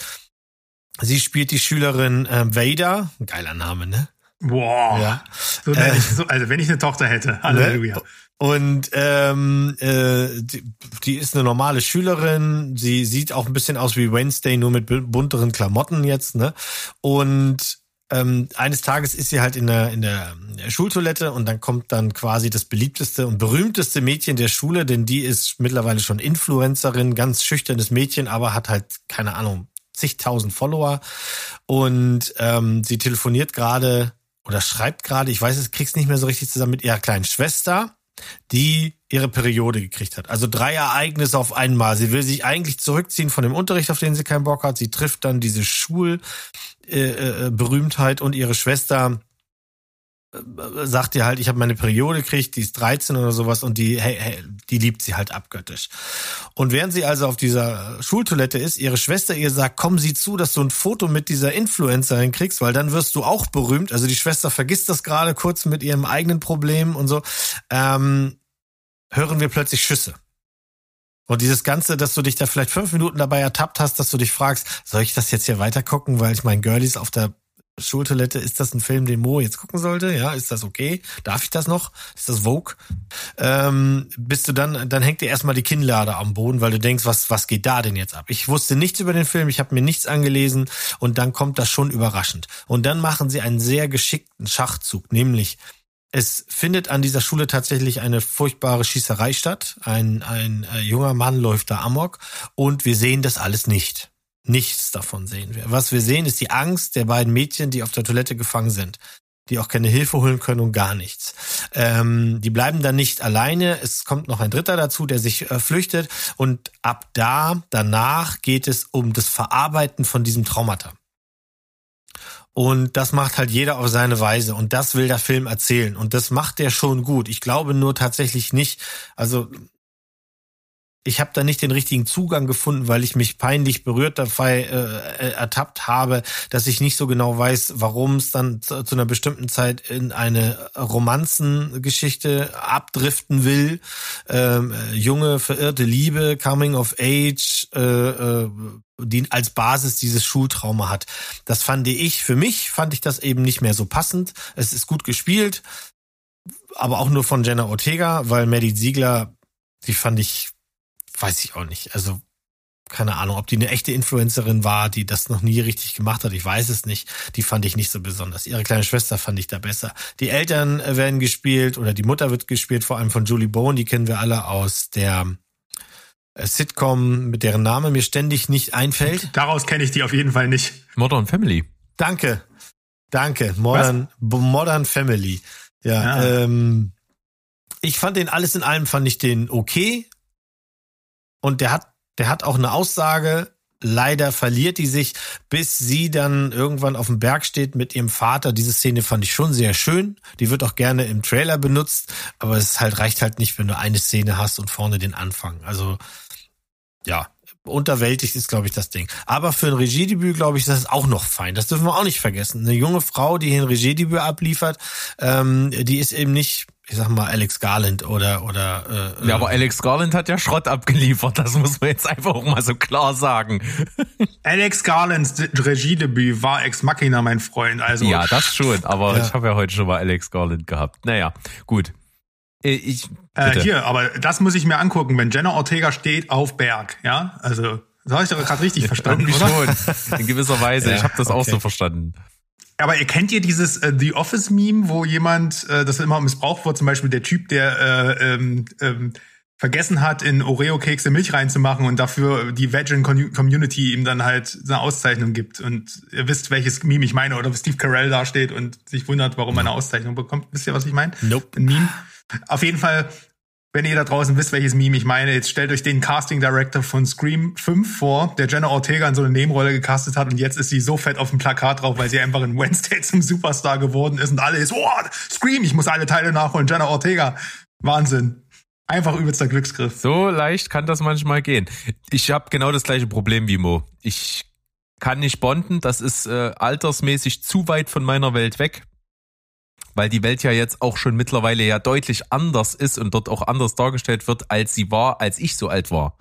Sie spielt die Schülerin äh, Vader, geiler Name, ne? Boah. Ja. So Äh. so, also wenn ich eine Tochter hätte. Halleluja. Und ähm, äh, die, die ist eine normale Schülerin. Sie sieht auch ein bisschen aus wie Wednesday, nur mit bu- bunteren Klamotten jetzt. Ne? Und ähm, eines Tages ist sie halt in der, in der Schultoilette und dann kommt dann quasi das beliebteste und berühmteste Mädchen der Schule, denn die ist mittlerweile schon Influencerin, ganz schüchternes Mädchen, aber hat halt, keine Ahnung, zigtausend Follower. Und ähm, sie telefoniert gerade oder schreibt gerade, ich weiß es, krieg's nicht mehr so richtig zusammen mit ihrer kleinen Schwester, die ihre Periode gekriegt hat. Also drei Ereignisse auf einmal. Sie will sich eigentlich zurückziehen von dem Unterricht, auf den sie keinen Bock hat. Sie trifft dann diese Schulberühmtheit äh, äh, und ihre Schwester sagt ihr halt, ich habe meine Periode gekriegt, die ist 13 oder sowas und die, hey, hey, die liebt sie halt abgöttisch. Und während sie also auf dieser Schultoilette ist, ihre Schwester ihr sagt, komm sie zu, dass du ein Foto mit dieser Influencerin kriegst, weil dann wirst du auch berühmt. Also die Schwester vergisst das gerade kurz mit ihrem eigenen Problem und so. Ähm, hören wir plötzlich Schüsse. Und dieses Ganze, dass du dich da vielleicht fünf Minuten dabei ertappt hast, dass du dich fragst, soll ich das jetzt hier weiter gucken, weil ich mein Girlies auf der Schultoilette, ist das ein Film, den Mo jetzt gucken sollte? Ja, ist das okay? Darf ich das noch? Ist das Vogue? Ähm, bist du dann, dann hängt dir erstmal die Kinnlade am Boden, weil du denkst, was, was geht da denn jetzt ab? Ich wusste nichts über den Film, ich habe mir nichts angelesen und dann kommt das schon überraschend. Und dann machen sie einen sehr geschickten Schachzug, nämlich es findet an dieser Schule tatsächlich eine furchtbare Schießerei statt. Ein, ein äh, junger Mann läuft da amok und wir sehen das alles nicht. Nichts davon sehen wir. Was wir sehen, ist die Angst der beiden Mädchen, die auf der Toilette gefangen sind, die auch keine Hilfe holen können und gar nichts. Ähm, die bleiben dann nicht alleine. Es kommt noch ein Dritter dazu, der sich äh, flüchtet und ab da, danach geht es um das Verarbeiten von diesem Traumata. Und das macht halt jeder auf seine Weise. Und das will der Film erzählen. Und das macht der schon gut. Ich glaube nur tatsächlich nicht, also ich habe da nicht den richtigen Zugang gefunden, weil ich mich peinlich berührt dabei äh, ertappt habe, dass ich nicht so genau weiß, warum es dann zu, zu einer bestimmten Zeit in eine Romanzengeschichte abdriften will. Ähm, äh, junge, verirrte Liebe, Coming of Age, äh, äh, die als Basis dieses Schultrauma hat. Das fand ich, für mich fand ich das eben nicht mehr so passend. Es ist gut gespielt, aber auch nur von Jenna Ortega, weil Maddie Ziegler, die fand ich weiß ich auch nicht. Also keine Ahnung, ob die eine echte Influencerin war, die das noch nie richtig gemacht hat. Ich weiß es nicht. Die fand ich nicht so besonders. Ihre kleine Schwester fand ich da besser. Die Eltern äh, werden gespielt oder die Mutter wird gespielt, vor allem von Julie Bowen. Die kennen wir alle aus der äh, Sitcom, mit deren Name mir ständig nicht einfällt. Daraus kenne ich die auf jeden Fall nicht. Modern Family. Danke. Danke. Modern, Modern Family. Ja, Ja. ähm, ich fand den alles in allem fand ich den okay. Und der hat, der hat auch eine Aussage. Leider verliert die sich, bis sie dann irgendwann auf dem Berg steht mit ihrem Vater. Diese Szene fand ich schon sehr schön. Die wird auch gerne im Trailer benutzt, aber es halt reicht halt nicht, wenn du eine Szene hast und vorne den Anfang. Also ja, unterwältigt ist, glaube ich, das Ding. Aber für ein Regiedebüt, glaube ich, ist das auch noch fein. Das dürfen wir auch nicht vergessen. Eine junge Frau, die hier ein Regiedebüt abliefert, ähm, die ist eben nicht, ich sag mal, Alex Garland oder oder äh, Ja, aber Alex Garland hat ja Schrott abgeliefert. Das muss man jetzt einfach auch mal so klar sagen. [laughs] Alex Garlands Regiedebüt war Ex Machina, mein Freund. Also Ja, das schon. Aber Ja. ich habe ja heute schon mal Alex Garland gehabt. Naja, gut. Äh, Ich, Äh, hier, aber das muss ich mir angucken, wenn Jenna Ortega steht auf Berg, ja? Also, das habe ich doch gerade richtig [laughs] verstanden, oder? schon. In gewisser Weise. Ja, ich habe das auch okay. so verstanden. Aber ihr kennt ihr dieses äh, The Office Meme, wo jemand, äh, das immer missbraucht wird, zum Beispiel der Typ, der äh, ähm, ähm, vergessen hat, in Oreo-Kekse Milch reinzumachen und dafür die Vegan Community ihm dann halt eine Auszeichnung gibt. Und ihr wisst, welches Meme ich meine, oder Steve Carell da steht und sich wundert, warum er eine Auszeichnung bekommt. Wisst ihr, was ich meine? Nope. Ein Meme. Auf jeden Fall, wenn ihr da draußen wisst, welches Meme ich meine, jetzt stellt euch den Casting Director von Scream 5 vor, der Jenna Ortega in so eine Nebenrolle gecastet hat und jetzt ist sie so fett auf dem Plakat drauf, weil sie einfach in Wednesday [laughs] zum Superstar geworden ist und alle ist, oh, Scream, ich muss alle Teile nachholen, Jenna Ortega. Wahnsinn. Einfach übelster Glücksgriff. So leicht kann das manchmal gehen. Ich habe genau das gleiche Problem wie Mo. Ich kann nicht bonden, das ist äh, altersmäßig zu weit von meiner Welt weg. Weil die Welt ja jetzt auch schon mittlerweile ja deutlich anders ist und dort auch anders dargestellt wird, als sie war, als ich so alt war.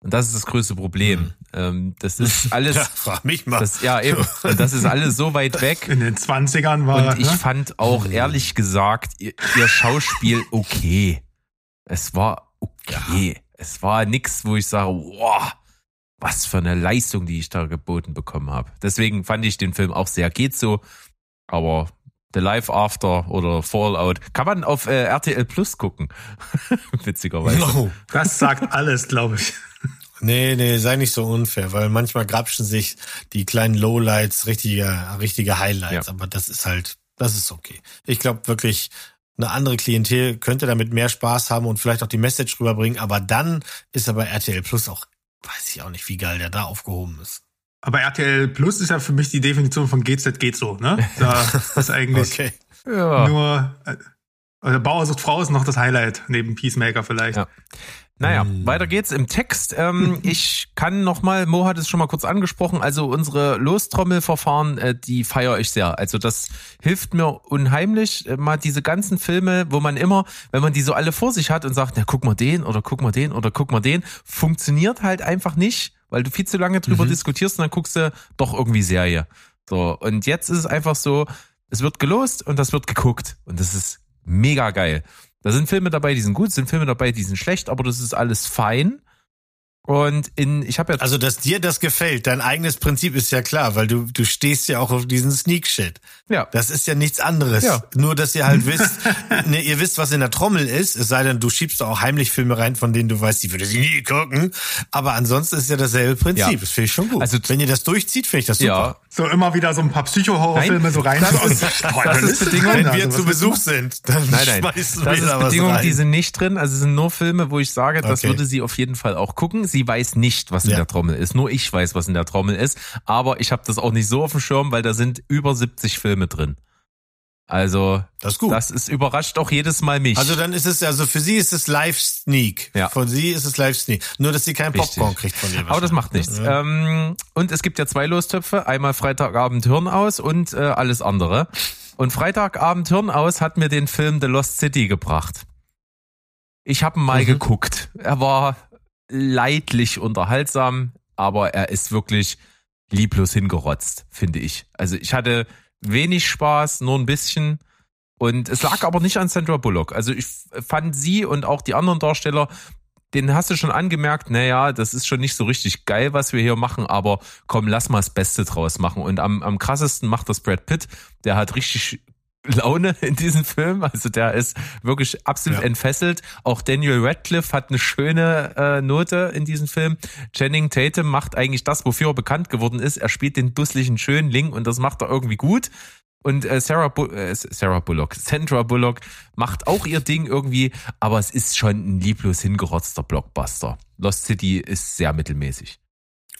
Und das ist das größte Problem. Ähm, das ist [laughs] alles, Ja, frag mich mal. das, ja eben, das ist alles so weit weg. In den 20ern war Und ich ne? fand auch ehrlich gesagt ihr, ihr Schauspiel okay. Es war okay. Es war nix, wo ich sage, wow, was für eine Leistung, die ich da geboten bekommen habe. Deswegen fand ich den Film auch sehr geht so. Aber The Life After oder Fallout kann man auf äh, RTL Plus gucken. [laughs] Witzigerweise. No. das sagt alles, glaube ich. Nee, nee, sei nicht so unfair, weil manchmal grapschen sich die kleinen Lowlights richtige, richtige Highlights, Ja. aber das ist halt, das ist okay. Ich glaube wirklich, eine andere Klientel könnte damit mehr Spaß haben und vielleicht auch die Message rüberbringen, aber dann ist aber RTL Plus auch, weiß ich auch nicht, wie geil der da aufgehoben ist. Aber RTL Plus ist ja für mich die Definition von GZ geht so, ne? Da [laughs] ist eigentlich Okay. Ja. nur äh, also Bauer sucht Frau ist noch das Highlight neben Peacemaker vielleicht. Ja. Naja, Hm. weiter geht's im Text. Ähm, [laughs] ich kann nochmal, Mo hat es schon mal kurz angesprochen, also unsere Lostrommelverfahren, äh, die feiere ich sehr. Also das hilft mir unheimlich, äh, mal diese ganzen Filme, wo man immer, wenn man die so alle vor sich hat und sagt, na guck mal den oder guck mal den oder guck mal den, funktioniert halt einfach nicht, weil du viel zu lange drüber diskutierst und dann guckst du doch irgendwie Serie. So, und jetzt ist es einfach so, es wird gelost und das wird geguckt und das ist mega geil. Da sind Filme dabei, die sind gut, sind Filme dabei, die sind schlecht, aber das ist alles fein. Und in, ich habe ja Also, dass dir das gefällt, dein eigenes Prinzip ist ja klar, weil du, du stehst ja auch auf diesen Sneak-Shit. ja, Das ist ja nichts anderes. Ja. Nur, dass ihr halt wisst, [laughs] ne, ihr wisst, was in der Trommel ist, es sei denn, du schiebst da auch heimlich Filme rein, von denen du weißt, die würde sie nie gucken. Aber ansonsten ist ja dasselbe Prinzip. Ja. Das finde ich schon gut. Also- Wenn ihr das durchzieht, finde ich das ja, super. So immer wieder so ein paar Psycho-Horrorfilme so rein. das [laughs] ist- das ist Bedingung, Wenn wir also, zu Besuch sind, dann nein, nein, schmeißen das wir ist da was Bedingung, rein. die sind nicht drin. Also es sind nur Filme, wo ich sage, das Okay. würde sie auf jeden Fall auch gucken. Sie weiß nicht, was in Ja. der Trommel ist. Nur ich weiß, was in der Trommel ist. Aber ich habe das auch nicht so auf dem Schirm, weil da sind über 70 Filme drin. Also Das ist gut. das ist überrascht auch jedes Mal mich. also dann ist es, also für sie ist es Live Sneak. Ja. Von sie ist es Live Sneak. Nur, dass sie keinen Richtig. Popcorn kriegt von dir. Aber das macht nichts. Ähm, und es gibt ja zwei Lostöpfe. Einmal Freitagabend Hirn aus und äh, alles andere. Und Freitagabend Hirn aus hat mir den Film The Lost City gebracht. Ich habe ihn mal Mhm. geguckt. Er war leidlich unterhaltsam, aber er ist wirklich lieblos hingerotzt, finde ich. Also ich hatte wenig Spaß, nur ein bisschen. Und es lag aber nicht an Sandra Bullock. Also ich fand sie und auch die anderen Darsteller, den hast du schon angemerkt, naja, das ist schon nicht so richtig geil, was wir hier machen, aber komm, lass mal das Beste draus machen. Und am, am krassesten macht das Brad Pitt, der hat richtig Laune in diesem Film. Also der ist wirklich absolut Ja. entfesselt. Auch Daniel Radcliffe hat eine schöne äh, Note in diesem Film. Channing Tatum macht eigentlich das, wofür er bekannt geworden ist. Er spielt den dusseligen Schönling und das macht er irgendwie gut. Und äh, Sarah, Bu äh, Sarah Bullock, Sandra Bullock macht auch ihr Ding irgendwie, aber es ist schon ein lieblos hingerotzter Blockbuster. Lost City ist sehr mittelmäßig.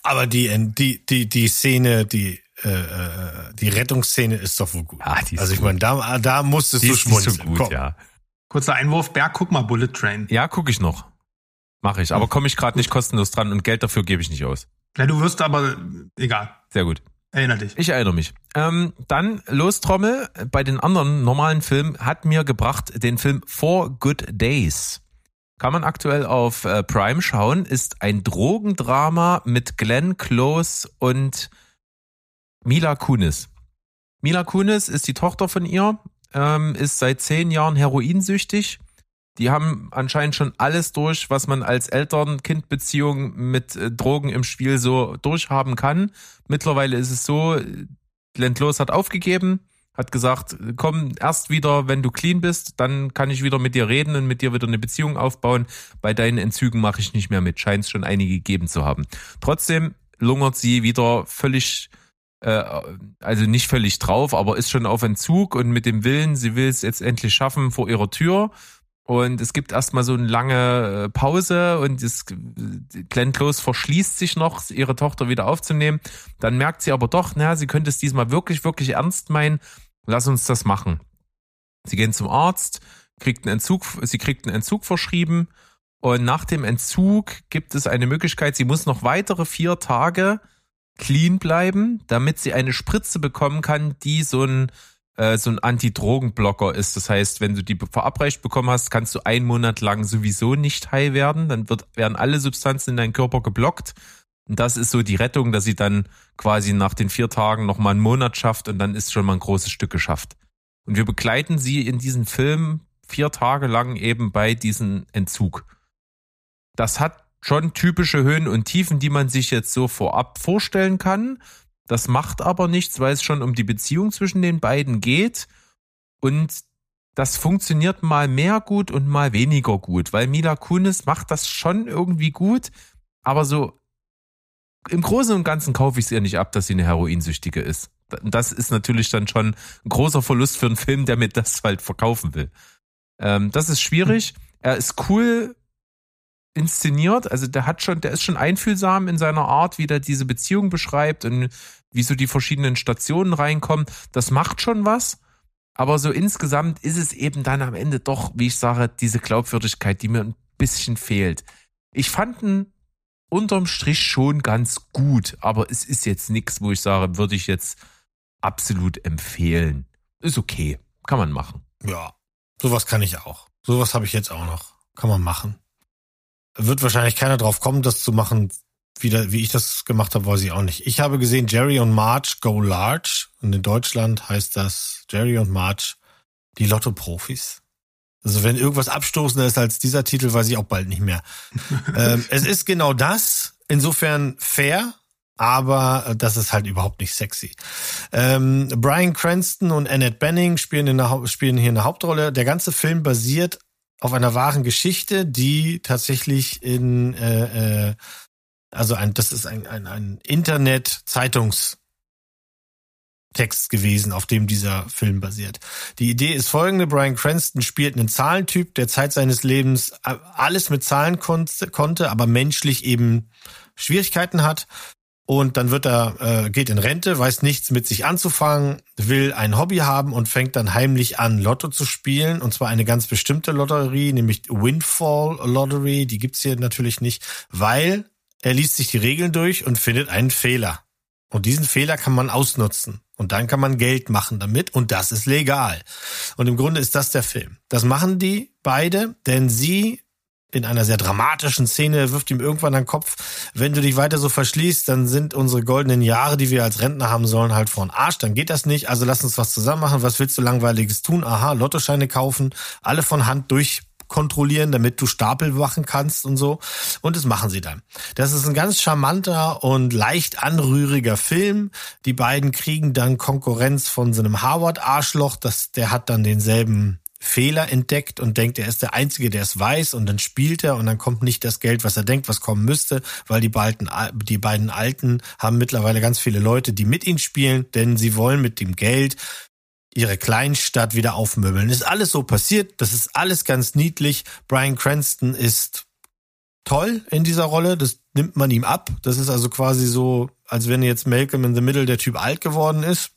Aber die, die, die, die Szene, die, äh, äh, die Rettungsszene ist doch wohl gut. Ja, die ist also ich meine, da, da musstest Die du ist, die ist schmunzeln. schon gut, Komm. ja. Kurzer Einwurf, Berg, guck mal, Bullet Train. Ja, gucke ich noch. Mache ich. Aber komme ich gerade nicht kostenlos dran und Geld dafür gebe ich nicht aus. Ja, du wirst aber, egal, Sehr gut. erinner dich. Ich erinnere mich. Ähm, dann Lostrommel bei den anderen normalen Filmen hat mir gebracht den Film Four Good Days. Kann man aktuell auf äh, Prime schauen, ist ein Drogendrama mit Glenn Close und Mila Kunis. Mila Kunis ist die Tochter von ihr, ähm, ist seit zehn Jahren heroinsüchtig Die haben anscheinend schon alles durch, was man als Eltern-Kind-Beziehung mit äh, Drogen im Spiel so durchhaben kann. Mittlerweile ist es so, Glenn Close hat aufgegeben, hat gesagt, komm erst wieder, wenn du clean bist, dann kann ich wieder mit dir reden und mit dir wieder eine Beziehung aufbauen. Bei deinen Entzügen mache ich nicht mehr mit. Scheint es schon einige gegeben zu haben. Trotzdem lungert sie wieder völlig, äh, also nicht völlig drauf, aber ist schon auf Entzug und mit dem Willen, sie will es jetzt endlich schaffen vor ihrer Tür. Und es gibt erstmal so eine lange äh, Pause und es, Glenn Close verschließt sich noch, ihre Tochter wieder aufzunehmen. Dann merkt sie aber doch, na, sie könnte es diesmal wirklich, wirklich ernst meinen lass uns das machen. Sie gehen zum Arzt, kriegt einen Entzug, sie kriegt einen Entzug verschrieben und nach dem Entzug gibt es eine Möglichkeit, sie muss noch weitere vier Tage clean bleiben, damit sie eine Spritze bekommen kann, die so ein äh, so ein Anti-Drogen-Blocker ist. Das heißt, wenn du die verabreicht bekommen hast, kannst du einen Monat lang sowieso nicht high werden. Dann wird, werden alle Substanzen in deinen Körper geblockt. Und das ist so die Rettung, dass sie dann quasi nach den vier Tagen nochmal einen Monat schafft und dann ist schon mal ein großes Stück geschafft. Und wir begleiten sie in diesem Film vier Tage lang eben bei diesem Entzug. Das hat schon typische Höhen und Tiefen, die man sich jetzt so vorab vorstellen kann. Das macht aber nichts, weil es schon um die Beziehung zwischen den beiden geht. Und das funktioniert mal mehr gut und mal weniger gut, weil Mila Kunis macht das schon irgendwie gut, aber so im Großen und Ganzen kaufe ich es ihr nicht ab, dass sie eine Heroinsüchtige ist. Das ist natürlich dann schon ein großer Verlust für einen Film, der mir das halt verkaufen will. Ähm, das ist schwierig. Er ist cool inszeniert, also der hat schon, der ist schon einfühlsam in seiner Art, wie der diese Beziehung beschreibt und wie so die verschiedenen Stationen reinkommen. Das macht schon was. Aber so insgesamt ist es eben dann am Ende doch, wie ich sage, diese Glaubwürdigkeit, die mir ein bisschen fehlt. Ich fand ihn unterm Strich schon ganz gut, aber es ist jetzt nichts, wo ich sage, würde ich jetzt absolut empfehlen. Ist okay, kann man machen. Ja, sowas kann ich auch. Sowas habe ich jetzt auch noch. Kann man machen. Wird wahrscheinlich keiner drauf kommen, das zu machen, wie, da, wie ich das gemacht habe, weiß ich auch nicht. Ich habe gesehen Jerry und Marge Go Large und in Deutschland heißt das Jerry und Marge die Lotto-Profis. Also wenn irgendwas abstoßender ist als dieser Titel, weiß ich auch bald nicht mehr. [laughs] ähm, es ist genau das, insofern fair, aber das ist halt überhaupt nicht sexy. Ähm, Brian Cranston und Annette Benning spielen, in der, spielen hier eine Hauptrolle. Der ganze Film basiert auf einer wahren Geschichte, die tatsächlich in äh, äh, also ein, das ist ein, ein, ein Internet-Zeitungs- Text gewesen, auf dem dieser Film basiert. Die Idee ist folgende. Brian Cranston spielt einen Zahlentyp, der Zeit seines Lebens äh, alles mit Zahlen konnte, aber menschlich eben Schwierigkeiten hat. Und dann wird er, äh, geht in Rente, weiß nichts mit sich anzufangen, will ein Hobby haben und fängt dann heimlich an, Lotto zu spielen. Und zwar eine ganz bestimmte Lotterie, nämlich Windfall Lottery. Die gibt's hier natürlich nicht, weil er liest sich die Regeln durch und findet einen Fehler. Und diesen Fehler kann man ausnutzen. Und dann kann man Geld machen damit und das ist legal. Und im Grunde ist das der Film. Das machen die beide, denn sie in einer sehr dramatischen Szene wirft ihm irgendwann an den Kopf, wenn du dich weiter so verschließt, dann sind unsere goldenen Jahre, die wir als Rentner haben sollen, halt vor den Arsch, dann geht das nicht. Also lass uns was zusammen machen. Was willst du langweiliges tun? Aha, Lottoscheine kaufen, alle von Hand durch kontrollieren, damit du Stapel machen kannst und so. Und das machen sie dann. Das ist ein ganz charmanter und leicht anrühriger Film. Die beiden kriegen dann Konkurrenz von so einem Harvard-Arschloch. Das, der hat dann denselben Fehler entdeckt und denkt, er ist der Einzige, der es weiß und dann spielt er und dann kommt nicht das Geld, was er denkt, was kommen müsste, weil die beiden, die beiden Alten haben mittlerweile ganz viele Leute, die mit ihnen spielen, denn sie wollen mit dem Geld ihre Kleinstadt wieder aufmöbeln. Ist alles so passiert, das ist alles ganz niedlich. Brian Cranston ist toll in dieser Rolle, das nimmt man ihm ab. Das ist also quasi so, als wenn jetzt Malcolm in the Middle der Typ alt geworden ist.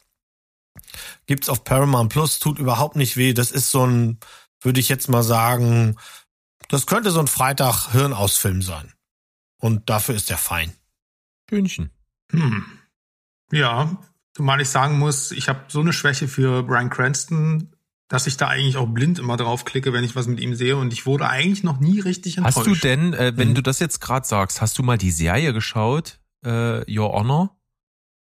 Gibt's auf Paramount Plus, tut überhaupt nicht weh. Das ist so ein, würde ich jetzt mal sagen, das könnte so ein Freitag-Hirnausfilm sein. Und dafür ist er fein. Hühnchen. Hm. Ja, Zumal ich sagen muss, ich habe so eine Schwäche für Brian Cranston, dass ich da eigentlich auch blind immer drauf klicke, wenn ich was mit ihm sehe. Und ich wurde eigentlich noch nie richtig enttäuscht. Hast du denn, äh, wenn mhm. du das jetzt gerade sagst, hast du mal die Serie geschaut, äh, Your Honor?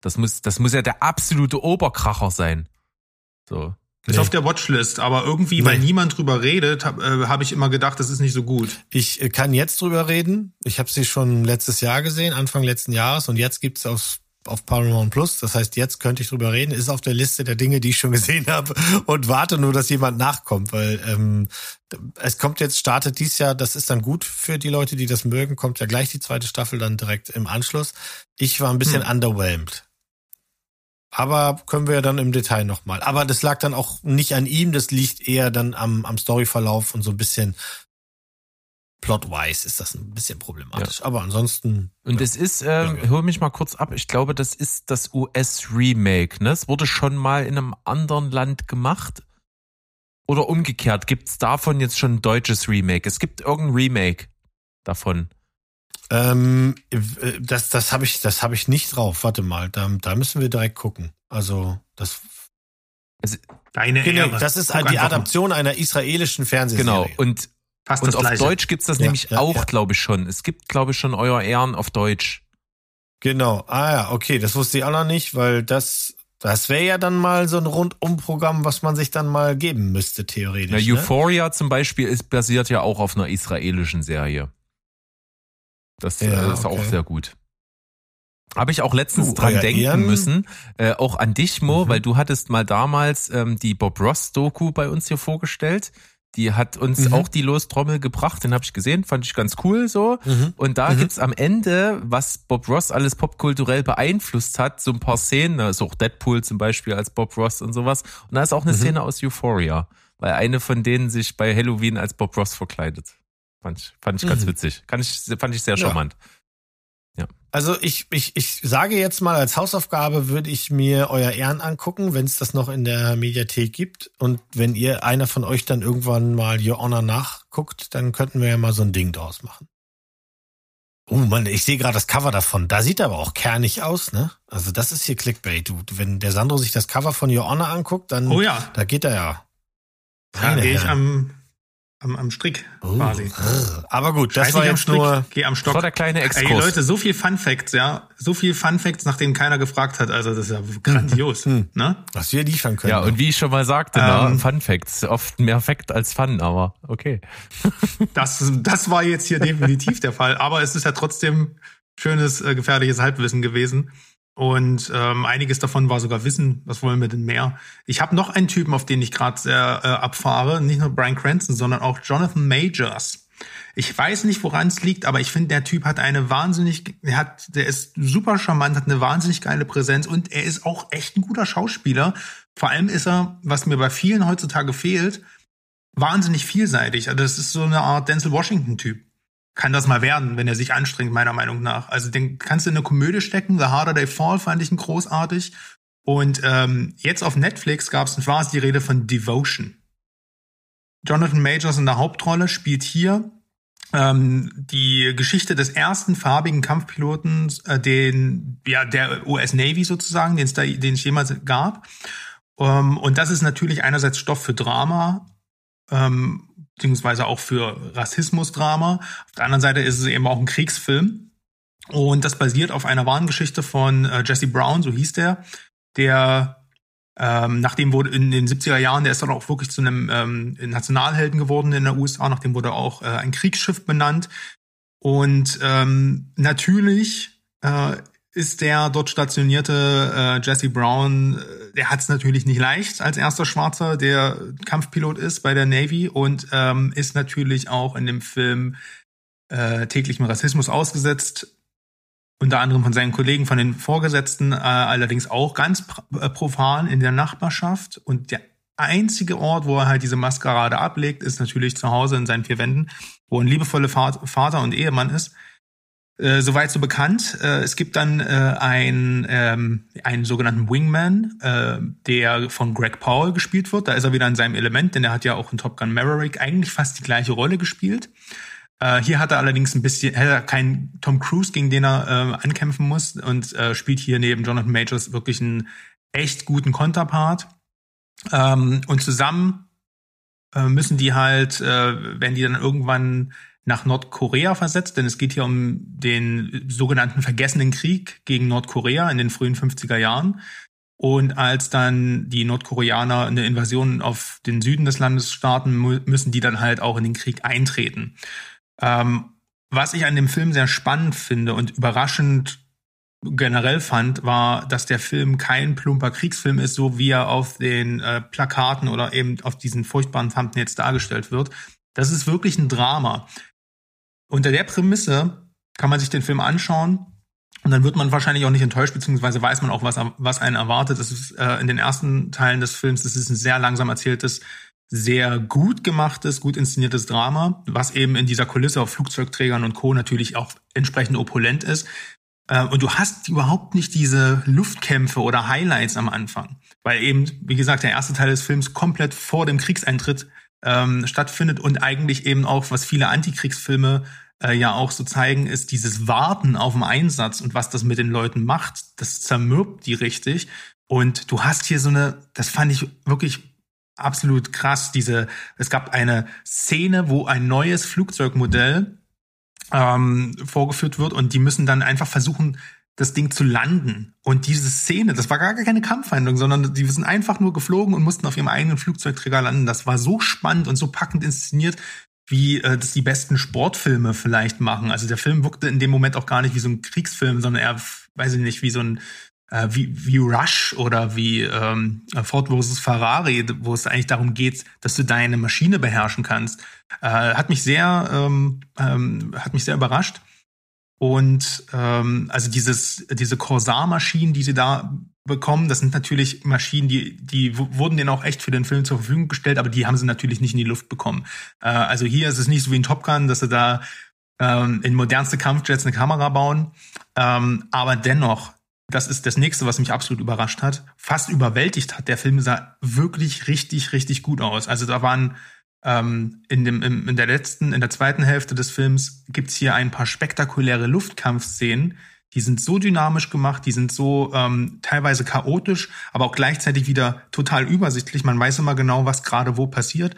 Das muss, das muss ja der absolute Oberkracher sein. So. Ist Nee. auf der Watchlist, aber irgendwie, weil Nee. niemand drüber redet, habe äh, hab ich immer gedacht, das ist nicht so gut. Ich äh, kann jetzt drüber reden. Ich habe sie schon letztes Jahr gesehen, Anfang letzten Jahres, und jetzt gibt's auf auf Paramount Plus. Das heißt, jetzt könnte ich drüber reden. Ist auf der Liste der Dinge, die ich schon [laughs] gesehen habe und warte nur, dass jemand nachkommt, weil ähm, es kommt jetzt, startet dies Jahr, das ist dann gut für die Leute, die das mögen, kommt ja gleich die zweite Staffel dann direkt im Anschluss. Ich war ein bisschen underwhelmed. Aber können wir ja dann im Detail nochmal. Aber das lag dann auch nicht an ihm, das liegt eher dann am, am Storyverlauf und so ein bisschen plot-wise ist das ein bisschen problematisch. Aber ansonsten. Und ja. es ist, ähm, Ja, ja. hol mich mal kurz ab, ich glaube, das ist das US-Remake, ne? Es wurde schon mal in einem anderen Land gemacht. Oder umgekehrt, gibt's davon jetzt schon ein deutsches Remake? Es gibt irgendein Remake davon. Ähm, äh, das das habe ich, das habe ich nicht drauf. Warte mal, da, da müssen wir direkt gucken. Also das, Deine genau, Ehre. das ist Guck die einfach mal. Adaption einer israelischen Fernsehserie. Genau. Und, Fast und auf Gleiche. Deutsch gibt's das Ja, nämlich ja, auch, ja. glaube ich, schon. Es gibt, glaube ich, schon Euer Ehren auf Deutsch. Genau. Ah ja, okay, das wusste ich auch noch nicht, weil das, das wäre ja dann mal so ein Rundumprogramm, was man sich dann mal geben müsste, theoretisch. Na, ne? Euphoria zum Beispiel ist basiert ja auch auf einer israelischen Serie. Das Ja, äh, ist auch okay. sehr gut. Habe ich auch letztens Du, dran euer denken Ehren- müssen, äh, auch an dich, Mo, Mhm. weil du hattest mal damals ähm, die Bob Ross-Doku bei uns hier vorgestellt. Die hat uns Mhm. auch die Lostrommel gebracht, den habe ich gesehen, fand ich ganz cool so. Mhm. Und da Mhm. gibt's am Ende, was Bob Ross alles popkulturell beeinflusst hat, so ein paar Szenen, da ist auch Deadpool zum Beispiel als Bob Ross und sowas. Und da ist auch eine Mhm. Szene aus Euphoria, weil eine von denen sich bei Halloween als Bob Ross verkleidet. Fand ich, fand ich ganz Mhm. witzig. Kann ich, fand ich sehr Ja. charmant. Also ich, ich, ich sage jetzt mal, als Hausaufgabe würde ich mir euer Ehren angucken, wenn es das noch in der Mediathek gibt. Und wenn ihr einer von euch dann irgendwann mal Your Honor nachguckt, dann könnten wir ja mal so ein Ding draus machen. Oh Mann, ich sehe gerade das Cover davon. Da sieht er aber auch kernig aus, ne? Also das ist hier Clickbait. Du, wenn der Sandro sich das Cover von Your Honor anguckt, dann Oh ja, da geht er ja. da gehe ich am, am, am Strick Oh, quasi. Aber gut, das Scheiß war jetzt Strick, nur. geh am Das Stock. war der kleine Ey, Exkurs. Leute, so viel Fun Facts, ja. So viel Fun Facts, nach denen keiner gefragt hat. Also, das ist ja grandios, Hm. ne? Was wir liefern können. ja, und wie ich schon mal sagte, na, Ähm. Fun Facts. Oft mehr Fact als Fun, aber okay. [laughs] Das, das war jetzt hier definitiv der Fall. Aber es ist ja trotzdem schönes, äh, gefährliches Halbwissen gewesen. Und ähm, einiges davon war sogar Wissen. Was wollen wir denn mehr? Ich habe noch einen Typen, auf den ich gerade sehr äh, abfahre. Nicht nur Brian Cranston, sondern auch Jonathan Majors. Ich weiß nicht, woran es liegt, aber ich finde, der Typ hat eine wahnsinnig, der hat, der ist super charmant, hat eine wahnsinnig geile Präsenz und er ist auch echt ein guter Schauspieler. Vor allem ist er, was mir bei vielen heutzutage fehlt, wahnsinnig vielseitig. Also das ist so eine Art Denzel Washington-Typ. Kann das mal werden, wenn er sich anstrengt, meiner Meinung nach. Also den kannst du in eine Komödie stecken. The Harder They Fall fand ich ihn großartig. Und ähm, jetzt auf Netflix gab es, war es die Rede von Devotion. Jonathan Majors in der Hauptrolle spielt hier ähm, die Geschichte des ersten farbigen Kampfpiloten, äh, den ja der US Navy sozusagen, den es da, den es jemals gab. Ähm, und das ist natürlich einerseits Stoff für Drama, ähm, beziehungsweise auch für Rassismusdrama. Auf der anderen Seite ist es eben auch ein Kriegsfilm. Und das basiert auf einer wahren Geschichte von äh, Jesse Brown, so hieß der, der ähm, nachdem wurde in den 70er Jahren, der ist dann auch wirklich zu einem ähm, Nationalhelden geworden in der USA, nachdem wurde auch äh, ein Kriegsschiff benannt. Und ähm, natürlich äh, ist der dort stationierte äh, Jesse Brown, äh, der hat es natürlich nicht leicht als erster Schwarzer, der Kampfpilot ist bei der Navy und ähm, ist natürlich auch in dem Film äh, täglichem Rassismus ausgesetzt unter anderem von seinen Kollegen, von den Vorgesetzten, äh, allerdings auch ganz äh, profan in der Nachbarschaft. Und der einzige Ort, wo er halt diese Maskerade ablegt, ist natürlich zu Hause in seinen vier Wänden, wo ein liebevoller Vater und Ehemann ist. Äh, soweit so bekannt. Äh, es gibt dann äh, ein, ähm, einen sogenannten Wingman, äh, der von Greg Powell gespielt wird. Da ist er wieder in seinem Element, denn er hat ja auch in Top Gun Maverick eigentlich fast die gleiche Rolle gespielt. Äh, hier hat er allerdings ein bisschen, hat er keinen Tom Cruise, gegen den er äh, ankämpfen muss und äh, spielt hier neben Jonathan Majors wirklich einen echt guten Konterpart. Ähm, und zusammen äh, müssen die halt, äh, wenn die dann irgendwann nach Nordkorea versetzt, denn es geht hier um den sogenannten vergessenen Krieg gegen Nordkorea in den frühen 50er Jahren. Und als dann die Nordkoreaner eine Invasion auf den Süden des Landes starten, müssen die dann halt auch in den Krieg eintreten. Ähm, was ich an dem Film sehr spannend finde und überraschend generell fand, war, dass der Film kein plumper Kriegsfilm ist, so wie er auf den äh, Plakaten oder eben auf diesen furchtbaren Thumbnails dargestellt wird. Das ist wirklich ein Drama. Unter der Prämisse kann man sich den Film anschauen und dann wird man wahrscheinlich auch nicht enttäuscht, beziehungsweise weiß man auch, was, was einen erwartet. Das ist äh, in den ersten Teilen des Films, das ist ein sehr langsam erzähltes, sehr gut gemachtes, gut inszeniertes Drama, was eben in dieser Kulisse auf Flugzeugträgern und Co. natürlich auch entsprechend opulent ist. Äh, und du hast überhaupt nicht diese Luftkämpfe oder Highlights am Anfang, weil eben, wie gesagt, der erste Teil des Films komplett vor dem Kriegseintritt ähm, stattfindet und eigentlich eben auch, was viele Antikriegsfilme äh, ja auch so zeigen, ist dieses Warten auf den Einsatz und was das mit den Leuten macht. Das zermürbt die richtig. Und du hast hier so eine, das fand ich wirklich absolut krass. Diese, es gab eine Szene, wo ein neues Flugzeugmodell ähm, vorgeführt wird und die müssen dann einfach versuchen, das Ding zu landen. Und diese Szene, das war gar keine Kampfhandlung, sondern die sind einfach nur geflogen und mussten auf ihrem eigenen Flugzeugträger landen. Das war so spannend und so packend inszeniert, wie äh, das die besten Sportfilme vielleicht machen. Also der Film wirkte in dem Moment auch gar nicht wie so ein Kriegsfilm, sondern eher, weiß ich nicht, wie so ein äh, wie, wie Rush oder wie ähm, Ford vs. Ferrari, wo es eigentlich darum geht, dass du deine Maschine beherrschen kannst. Äh, hat mich sehr, ähm, ähm, hat mich sehr überrascht. Und ähm, also dieses, diese Corsair-Maschinen, die sie da bekommen, das sind natürlich Maschinen, die, die wurden denen auch echt für den Film zur Verfügung gestellt, aber die haben sie natürlich nicht in die Luft bekommen. Äh, also hier ist es nicht so wie in Top Gun, dass sie da ähm, in modernste Kampfjets eine Kamera bauen. Ähm, aber dennoch, das ist das nächste, was mich absolut überrascht hat, fast überwältigt hat. Der Film sah wirklich richtig, richtig gut aus. Also da waren ähm, in, dem, im, in der letzten, in der zweiten Hälfte des Films gibt's hier ein paar spektakuläre Luftkampfszenen. Die sind so dynamisch gemacht, die sind so ähm, teilweise chaotisch, aber auch gleichzeitig wieder total übersichtlich. Man weiß immer genau, was gerade wo passiert.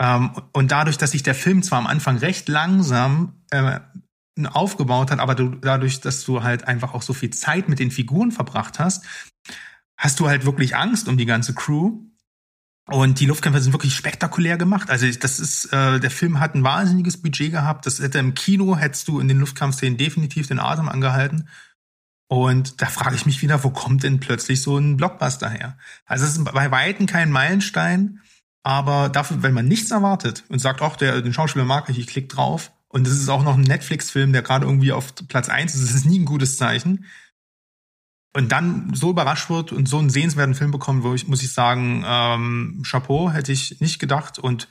Ähm, und dadurch, dass sich der Film zwar am Anfang recht langsam äh, aufgebaut hat, aber du, dadurch, dass du halt einfach auch so viel Zeit mit den Figuren verbracht hast, hast du halt wirklich Angst um die ganze Crew. Und die Luftkämpfe sind wirklich spektakulär gemacht. Also das ist, äh, der Film hat ein wahnsinniges Budget gehabt. Das hätte im Kino hättest du in den Luftkampfszenen definitiv den Atem angehalten. Und da frage ich mich wieder, wo kommt denn plötzlich so ein Blockbuster her? Also es ist bei Weitem kein Meilenstein, aber dafür, wenn man nichts erwartet und sagt, ach, der, den Schauspieler mag ich, ich klick drauf. Und es ist auch noch ein Netflix-Film, der gerade irgendwie auf Platz eins ist. Das ist nie ein gutes Zeichen. Und dann so überrascht wird und so einen sehenswerten Film bekommt, wo ich, muss ich sagen, ähm, Chapeau, hätte ich nicht gedacht. Und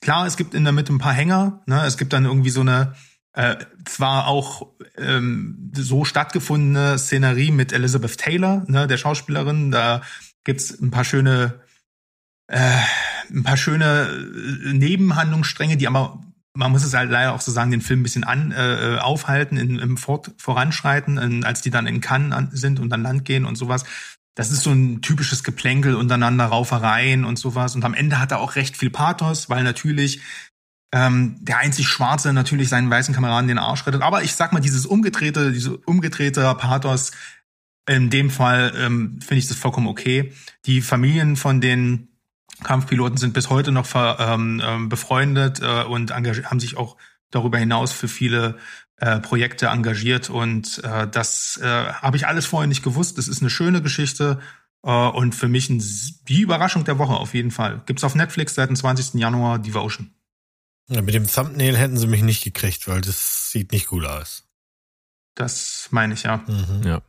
klar, es gibt in der Mitte ein paar Hänger. Ne? Es gibt dann irgendwie so eine, äh, zwar auch ähm, so stattgefundene Szenerie mit Elizabeth Taylor, ne, der Schauspielerin. Da gibt's ein paar schöne, äh, ein paar schöne äh, Nebenhandlungsstränge, die aber man muss es halt leider auch so sagen, den Film ein bisschen an, äh, aufhalten, in, im Fort, Voranschreiten, in, als die dann in Cannes an, sind und an Land gehen und sowas. Das ist so ein typisches Geplänkel untereinander, Raufereien und sowas. Und am Ende hat er auch recht viel Pathos, weil natürlich ähm, der einzig Schwarze natürlich seinen weißen Kameraden den Arsch rettet. Aber ich sag mal, dieses umgedrehte, diese umgedrehte Pathos, in dem Fall ähm, finde ich das vollkommen okay. Die Familien von den Kampfpiloten sind bis heute noch ver, ähm, ähm, befreundet äh, und haben sich auch darüber hinaus für viele äh, Projekte engagiert und äh, das äh, habe ich alles vorher nicht gewusst. Das ist eine schöne Geschichte äh, und für mich ein, die Überraschung der Woche auf jeden Fall. Gibt's auf Netflix seit dem 20. Januar Devotion. Ja, mit dem Thumbnail hätten sie mich nicht gekriegt, weil das sieht nicht gut aus. Das meine ich ja. Mhm. Ja.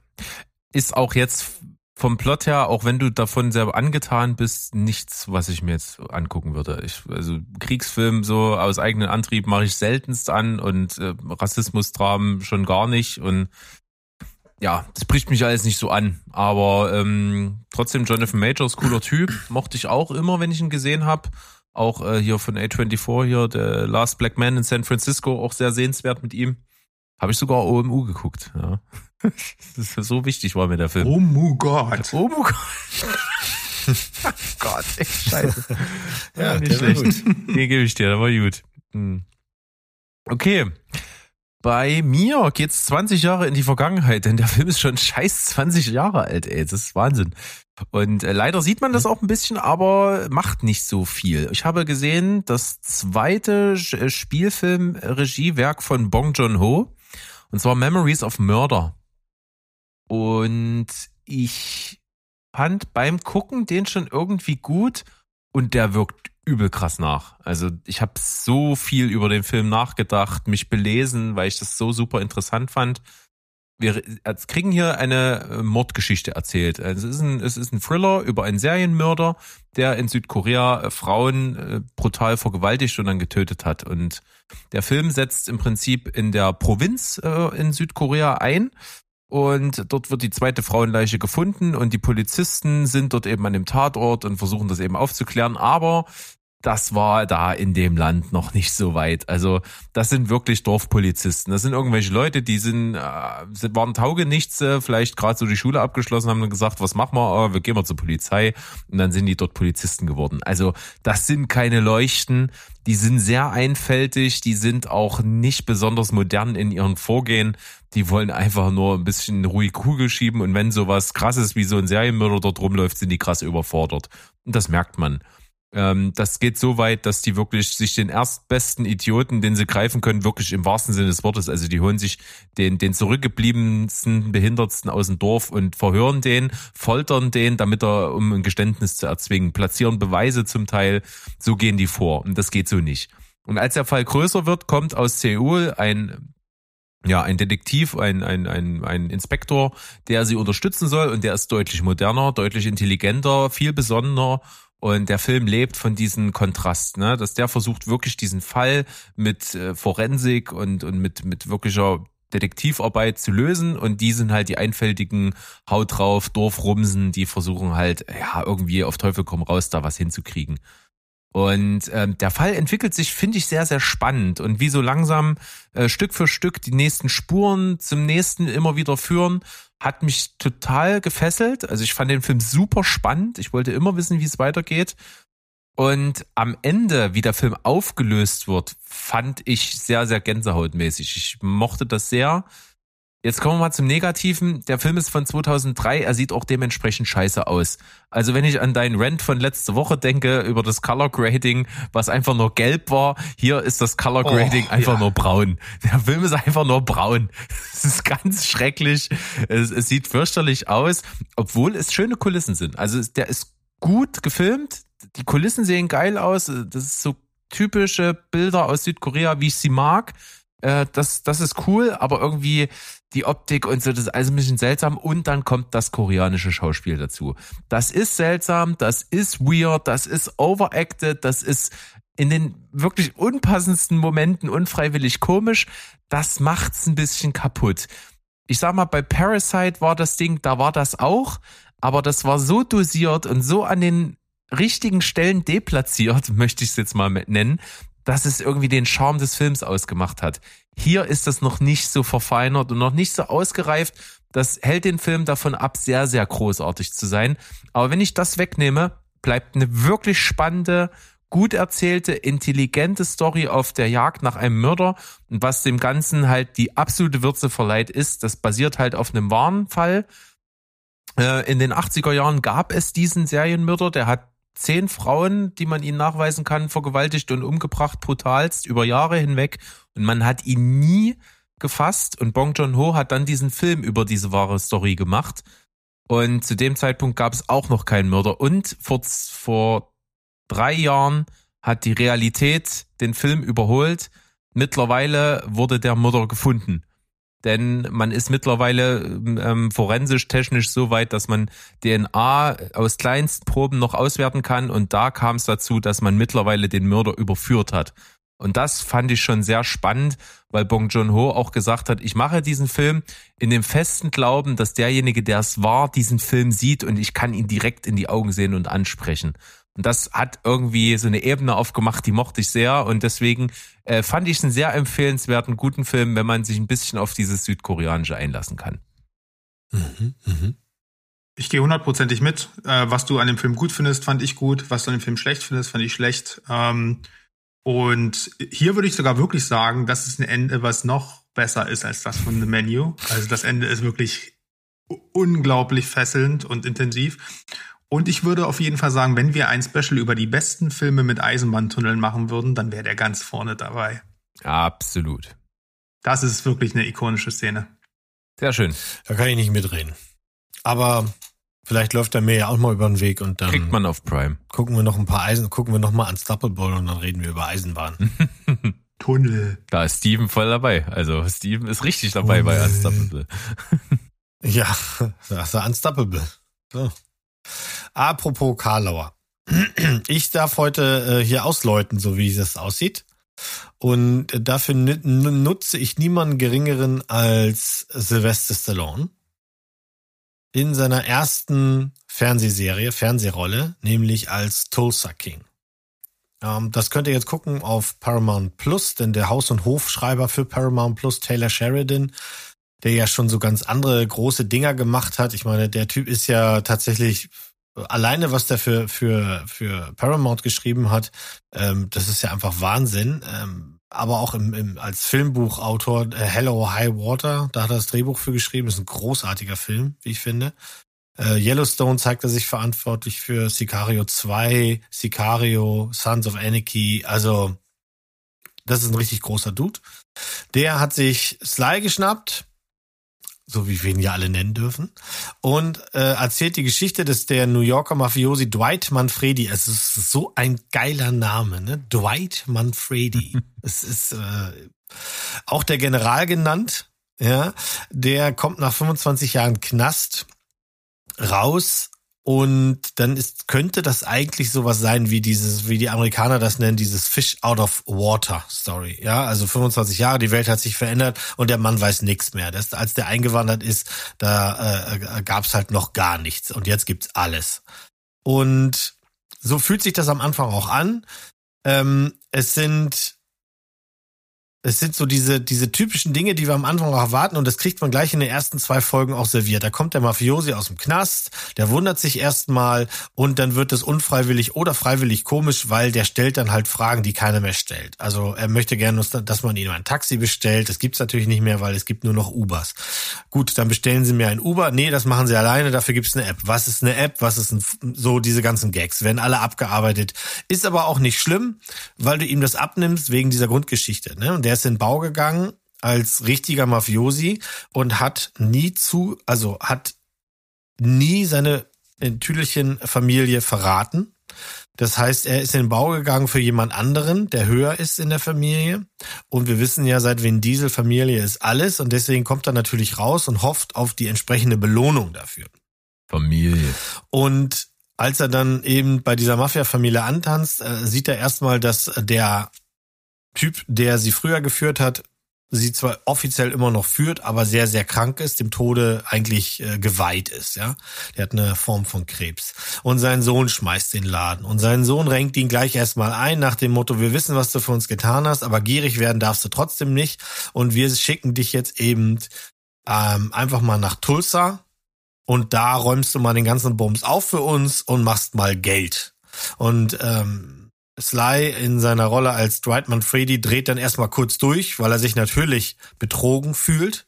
Ist auch jetzt vom Plot her, auch wenn du davon sehr angetan bist, nichts, was ich mir jetzt angucken würde. Ich, also Kriegsfilm so aus eigenem Antrieb mache ich seltenst an und äh, Rassismusdramen schon gar nicht und ja, das bricht mich alles nicht so an. Aber ähm, trotzdem Jonathan Majors cooler Typ, mochte ich auch immer, wenn ich ihn gesehen habe. Auch äh, hier von A24 hier, der Last Black Man in San Francisco, auch sehr sehenswert mit ihm. Habe ich sogar OMU geguckt. Ja. Das ist so wichtig war mir der Film. Oh my God. Oh mein Gott. [laughs] Gott, echt scheiße. Ja, nicht der war schlecht. Nee, gebe ich dir, der war gut. Hm. Okay. Bei mir geht's 20 Jahre in die Vergangenheit, denn der Film ist schon scheiß 20 Jahre alt, ey. Das ist Wahnsinn. Und äh, leider sieht man das auch ein bisschen, aber macht nicht so viel. Ich habe gesehen, das zweite äh, Spielfilm-Regiewerk von Bong Joon-ho, und zwar Memories of Murder. Und ich fand beim Gucken den schon irgendwie gut und der wirkt übel krass nach. Also ich habe so viel über den Film nachgedacht, mich belesen, weil ich das so super interessant fand. Wir kriegen hier eine äh, Mordgeschichte erzählt. Also es ist ein, es ist ein Thriller über einen Serienmörder, der in Südkorea äh, Frauen äh, brutal vergewaltigt und dann getötet hat. Und der Film setzt im Prinzip in der Provinz in Südkorea ein und dort wird die zweite Frauenleiche gefunden und die Polizisten sind dort eben an dem Tatort und versuchen das eben aufzuklären. Aber das war da in dem Land noch nicht so weit. Also das sind wirklich Dorfpolizisten. Das sind irgendwelche Leute, die sind, äh, waren Taugenichts, äh, vielleicht gerade so die Schule abgeschlossen, haben dann gesagt, was machen wir? Oh, wir gehen mal zur Polizei. Und dann sind die dort Polizisten geworden. Also das sind keine Leuchten. Die sind sehr einfältig. Die sind auch nicht besonders modern in ihren Vorgehen. Die wollen einfach nur ein bisschen ruhig Kugel schieben. Und wenn sowas krasses wie so ein Serienmörder dort rumläuft, sind die krass überfordert. Und das merkt man. Ähm, das geht so weit, dass die wirklich sich den erstbesten Idioten, den sie greifen können, wirklich im wahrsten Sinne des Wortes, also die holen sich den, den zurückgebliebensten Behindertsten aus dem Dorf und verhören den, foltern den, damit er, um ein Geständnis zu erzwingen, platzieren Beweise zum Teil, so gehen die vor. Und das geht so nicht. Und als der Fall größer wird, kommt aus Seoul ein ja, ein Detektiv, ein, ein, ein, ein Inspektor, der sie unterstützen soll und der ist deutlich moderner, deutlich intelligenter, viel besonderer und der Film lebt von diesem Kontrast, ne? dass der versucht wirklich diesen Fall mit äh, Forensik und, und mit, mit wirklicher Detektivarbeit zu lösen und die sind halt die einfältigen Haut drauf, Dorfrumsen, die versuchen halt, ja, irgendwie auf Teufel komm raus, da was hinzukriegen. Und ähm, der Fall entwickelt sich, finde ich, sehr, sehr spannend. Und wie so langsam äh, Stück für Stück die nächsten Spuren zum nächsten immer wieder führen, hat mich total gefesselt. Also ich fand den Film super spannend. Ich wollte immer wissen, wie es weitergeht. Und am Ende, wie der Film aufgelöst wird, fand ich sehr, sehr gänsehautmäßig. Ich mochte das sehr. Jetzt kommen wir mal zum Negativen. Der Film ist von 2003. Er sieht auch dementsprechend scheiße aus. Also wenn ich an deinen Rent von letzte Woche denke über das Color Grading, was einfach nur gelb war, hier ist das Color oh, Grading oh, einfach ja. nur braun. Der Film ist einfach nur braun. [laughs] Es ist ganz schrecklich. Es, es sieht fürchterlich aus, obwohl es schöne Kulissen sind. Also der ist gut gefilmt. Die Kulissen sehen geil aus. Das ist so typische Bilder aus Südkorea, wie ich sie mag. Äh, das, das ist cool, aber irgendwie die Optik und so, das ist alles ein bisschen seltsam. Und dann kommt das koreanische Schauspiel dazu. Das ist seltsam, das ist weird, das ist overacted, das ist in den wirklich unpassendsten Momenten unfreiwillig komisch. Das macht's ein bisschen kaputt. Ich sag mal, bei Parasite war das Ding, da war das auch, aber das war so dosiert und so an den richtigen Stellen deplatziert, [laughs] möchte ich es jetzt mal nennen, dass es irgendwie den Charme des Films ausgemacht hat. Hier ist das noch nicht so verfeinert und noch nicht so ausgereift. Das hält den Film davon ab, sehr, sehr großartig zu sein. Aber wenn ich das wegnehme, bleibt eine wirklich spannende, gut erzählte, intelligente Story auf der Jagd nach einem Mörder. Und was dem Ganzen halt die absolute Würze verleiht ist, das basiert halt auf einem wahren Fall. Äh, in den 80er Jahren gab es diesen Serienmörder, der hat zehn Frauen, die man ihnen nachweisen kann, vergewaltigt und umgebracht, brutalst über Jahre hinweg. Und man hat ihn nie gefasst. Und Bong Joon-ho hat dann diesen Film über diese wahre Story gemacht. Und zu dem Zeitpunkt gab es auch noch keinen Mörder. Und vor, vor drei Jahren hat die Realität den Film überholt. Mittlerweile wurde der Mörder gefunden denn man ist mittlerweile ähm, forensisch technisch so weit, dass man DNA aus Kleinstproben noch auswerten kann und da kam es dazu, dass man mittlerweile den Mörder überführt hat. Und das fand ich schon sehr spannend, weil Bong Joon-ho auch gesagt hat, ich mache diesen Film in dem festen Glauben, dass derjenige, der es war, diesen Film sieht und ich kann ihn direkt in die Augen sehen und ansprechen. Und das hat irgendwie so eine Ebene aufgemacht, die mochte ich sehr. Und deswegen äh, fand ich es einen sehr empfehlenswerten, guten Film, wenn man sich ein bisschen auf dieses Südkoreanische einlassen kann. Mhm, mh. Ich gehe hundertprozentig mit. Äh, was du an dem Film gut findest, fand ich gut. Was du an dem Film schlecht findest, fand ich schlecht. Ähm, Und hier würde ich sogar wirklich sagen, das ist ein Ende, was noch besser ist als das von The Menu. Also das Ende ist wirklich unglaublich fesselnd und intensiv. Und ich würde auf jeden Fall sagen, wenn wir ein Special über die besten Filme mit Eisenbahntunneln machen würden, dann wäre der ganz vorne dabei. Absolut. Das ist wirklich eine ikonische Szene. Sehr schön. Da kann ich nicht mitreden. Aber vielleicht läuft er mir ja auch mal über den Weg und dann Kriegt man auf Prime. gucken wir noch ein paar Eisen, gucken wir noch mal Unstoppable und dann reden wir über Eisenbahn. [laughs] Tunnel. Da ist Steven voll dabei. Also Steven ist richtig dabei bei Tunnel. Unstoppable. Ja, [laughs] das ist Unstoppable. So. Apropos Karlauer. [clears throat] Ich darf heute äh, hier ausläuten, so wie es aussieht. Und dafür nutze ich niemanden geringeren als Sylvester Stallone. In seiner ersten Fernsehserie, Fernsehrolle, nämlich als Tulsa King. Ähm, das könnt ihr jetzt gucken auf Paramount Plus, denn der Haus- und Hofschreiber für Paramount Plus, Taylor Sheridan, der ja schon so ganz andere große Dinger gemacht hat. Ich meine, der Typ ist ja tatsächlich alleine, was der für für für Paramount geschrieben hat, ähm, das ist ja einfach Wahnsinn. Ähm, aber auch im, im als Filmbuchautor äh, Hello High Water, da hat er das Drehbuch für geschrieben. Ist ein großartiger Film, wie ich finde. Äh, Yellowstone zeigt er sich verantwortlich für Sicario 2, Sicario, Sons of Anarchy. Also das ist ein richtig großer Dude. Der hat sich Sly geschnappt, so wie wir ihn ja alle nennen dürfen, und äh, erzählt die Geschichte des der New Yorker Mafiosi Dwight Manfredi. Es ist so ein geiler Name, ne? Dwight Manfredi. [laughs] es ist äh, auch der General genannt, ja. Der kommt nach 25 Jahren Knast raus und dann ist, könnte das eigentlich sowas sein wie dieses, wie die Amerikaner das nennen, dieses Fish out of water Story. Ja, also 25 Jahre, die Welt hat sich verändert und der Mann weiß nichts mehr. Das, als der eingewandert ist, da äh, gab es halt noch gar nichts und jetzt gibt's alles. Und so fühlt sich das am Anfang auch an. Ähm, es sind es sind so diese, diese typischen Dinge, die wir am Anfang auch erwarten und das kriegt man gleich in den ersten zwei Folgen auch serviert. Da kommt der Mafiosi aus dem Knast, der wundert sich erstmal und dann wird es unfreiwillig oder freiwillig komisch, weil der stellt dann halt Fragen, die keiner mehr stellt. Also er möchte gerne, dass man ihm ein Taxi bestellt. Das gibt's natürlich nicht mehr, weil es gibt nur noch Ubers. Gut, dann bestellen sie mir ein Uber. Nee, das machen sie alleine, dafür gibt's eine App. Was ist eine App? Was ist ein, so diese ganzen Gags? Werden alle abgearbeitet. Ist aber auch nicht schlimm, weil du ihm das abnimmst wegen dieser Grundgeschichte. Ne? Und der ist in den Bau gegangen als richtiger Mafiosi und hat nie zu, also hat nie seine Tüdelchen Familie verraten. Das heißt, er ist in den Bau gegangen für jemand anderen, der höher ist in der Familie. Und wir wissen ja, seit Vin Diesel Familie ist alles. Und deswegen kommt er natürlich raus und hofft auf die entsprechende Belohnung dafür. Familie. Und als er dann eben bei dieser Mafia-Familie antanzt, äh, sieht er erstmal, dass der Typ, der sie früher geführt hat, sie zwar offiziell immer noch führt, aber sehr, sehr krank ist, dem Tode eigentlich äh, geweiht ist, ja. Der hat eine Form von Krebs. Und sein Sohn schmeißt den Laden. Und sein Sohn renkt ihn gleich erstmal ein nach dem Motto, wir wissen, was du für uns getan hast, aber gierig werden darfst du trotzdem nicht. Und wir schicken dich jetzt eben ähm, einfach mal nach Tulsa. Und da räumst du mal den ganzen Bums auf für uns und machst mal Geld. Und ähm, Sly in seiner Rolle als Dwight Manfredi dreht dann erstmal kurz durch, weil er sich natürlich betrogen fühlt.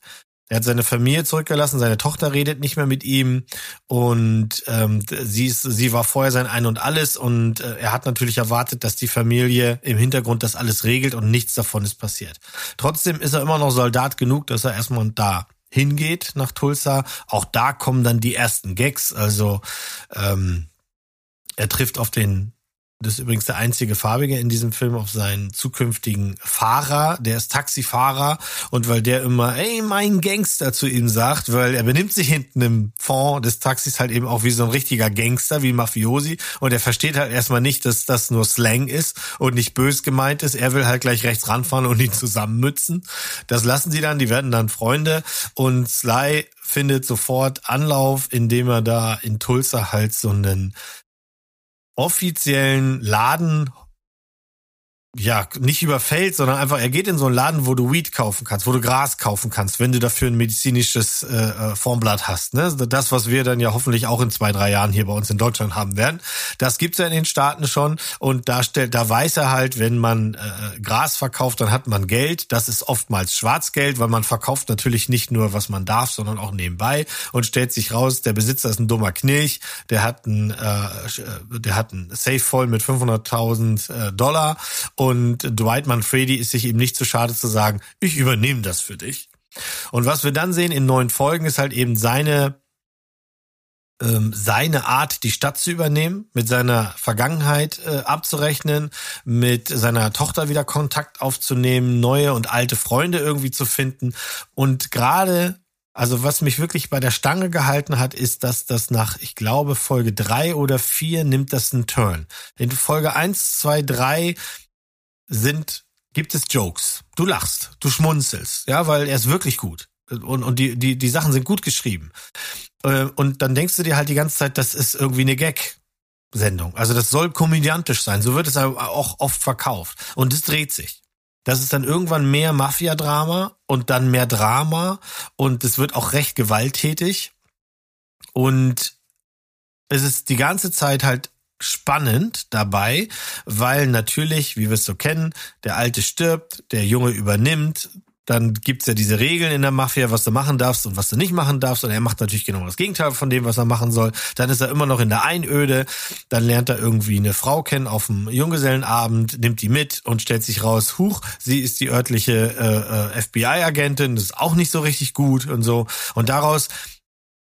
Er hat seine Familie zurückgelassen, seine Tochter redet nicht mehr mit ihm und ähm, sie, ist, sie war vorher sein Ein und Alles und äh, er hat natürlich erwartet, dass die Familie im Hintergrund das alles regelt und nichts davon ist passiert. Trotzdem ist er immer noch Soldat genug, dass er erstmal da hingeht nach Tulsa. Auch da kommen dann die ersten Gags. Also ähm, er trifft auf den das ist übrigens der einzige Farbige in diesem Film auf seinen zukünftigen Fahrer. Der ist Taxifahrer und weil der immer, ey, mein Gangster zu ihm sagt, weil er benimmt sich hinten im Fond des Taxis halt eben auch wie so ein richtiger Gangster, wie Mafiosi. Und er versteht halt erstmal nicht, dass das nur Slang ist und nicht bös gemeint ist. Er will halt gleich rechts ranfahren und ihn zusammenmützen. Das lassen sie dann, die werden dann Freunde und Sly findet sofort Anlauf, indem er da in Tulsa halt so einen offiziellen Laden ja, nicht überfällt, sondern einfach, er geht in so einen Laden, wo du Weed kaufen kannst, wo du Gras kaufen kannst, wenn du dafür ein medizinisches äh, äh Formblatt hast. Ne? Das, was wir dann ja hoffentlich auch in zwei, drei Jahren hier bei uns in Deutschland haben werden. Das gibt's ja in den Staaten schon. Und da stellt, da weiß er halt, wenn man äh, Gras verkauft, dann hat man Geld. Das ist oftmals Schwarzgeld, weil man verkauft natürlich nicht nur, was man darf, sondern auch nebenbei und stellt sich raus, der Besitzer ist ein dummer Knilch, der hat ein, äh, der hat ein Safe voll mit 500.000 äh, Dollar und Dwight Manfredi ist sich eben nicht zu schade zu sagen, ich übernehme das für dich. Und was wir dann sehen in neun Folgen ist halt eben seine ähm, seine Art, die Stadt zu übernehmen, mit seiner Vergangenheit äh, abzurechnen, mit seiner Tochter wieder Kontakt aufzunehmen, neue und alte Freunde irgendwie zu finden. Und gerade, also was mich wirklich bei der Stange gehalten hat, ist, dass das nach, ich glaube, Folge drei oder vier nimmt das einen Turn. In Folge eins, zwei, drei sind, gibt es Jokes. Du lachst, du schmunzelst, ja, weil er ist wirklich gut. Und, und die, die, die Sachen sind gut geschrieben. Äh, und dann denkst du dir halt die ganze Zeit, das ist irgendwie eine Gag-Sendung. Also das soll komödiantisch sein. So wird es auch oft verkauft. Und es dreht sich. Das ist dann irgendwann mehr Mafia-Drama und dann mehr Drama und es wird auch recht gewalttätig. Und es ist die ganze Zeit halt spannend dabei, weil natürlich, wie wir es so kennen, der Alte stirbt, der Junge übernimmt, dann gibt's ja diese Regeln in der Mafia, was du machen darfst und was du nicht machen darfst. Und er macht natürlich genau das Gegenteil von dem, was er machen soll. Dann ist er immer noch in der Einöde. Dann lernt er irgendwie eine Frau kennen auf dem Junggesellenabend, nimmt die mit und stellt sich raus, huch, sie ist die örtliche äh, äh FBI-Agentin. Das ist auch nicht so richtig gut und so. Und daraus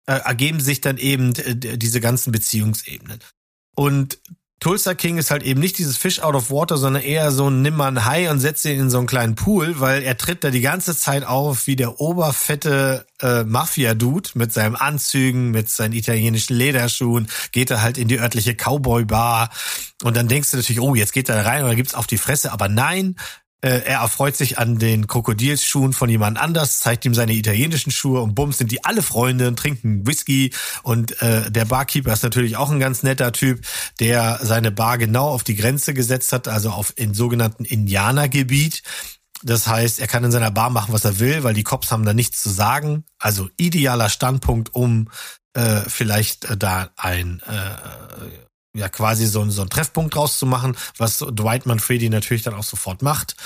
äh, ergeben sich dann eben äh, diese ganzen Beziehungsebenen. Und Tulsa King ist halt eben nicht dieses Fish out of water, sondern eher so ein nimm mal ein Hai und setz ihn in so einen kleinen Pool, weil er tritt da die ganze Zeit auf wie der oberfette äh, Mafia-Dude mit seinen Anzügen, mit seinen italienischen Lederschuhen, geht er halt in die örtliche Cowboy-Bar. Und dann denkst du natürlich, oh, jetzt geht er da rein und dann gibt's auf die Fresse, aber nein, er erfreut sich an den Krokodilsschuhen von jemand anders, zeigt ihm seine italienischen Schuhe und bums sind die alle Freunde und trinken Whisky. Und äh, der Barkeeper ist natürlich auch ein ganz netter Typ, der seine Bar genau auf die Grenze gesetzt hat, also auf in sogenannten Indianergebiet. Das heißt, er kann in seiner Bar machen, was er will, weil die Cops haben da nichts zu sagen. Also idealer Standpunkt, um äh, vielleicht äh, da ein äh, ja quasi so, so einen Treffpunkt draus zu machen, was Dwight Manfredi natürlich dann auch sofort macht.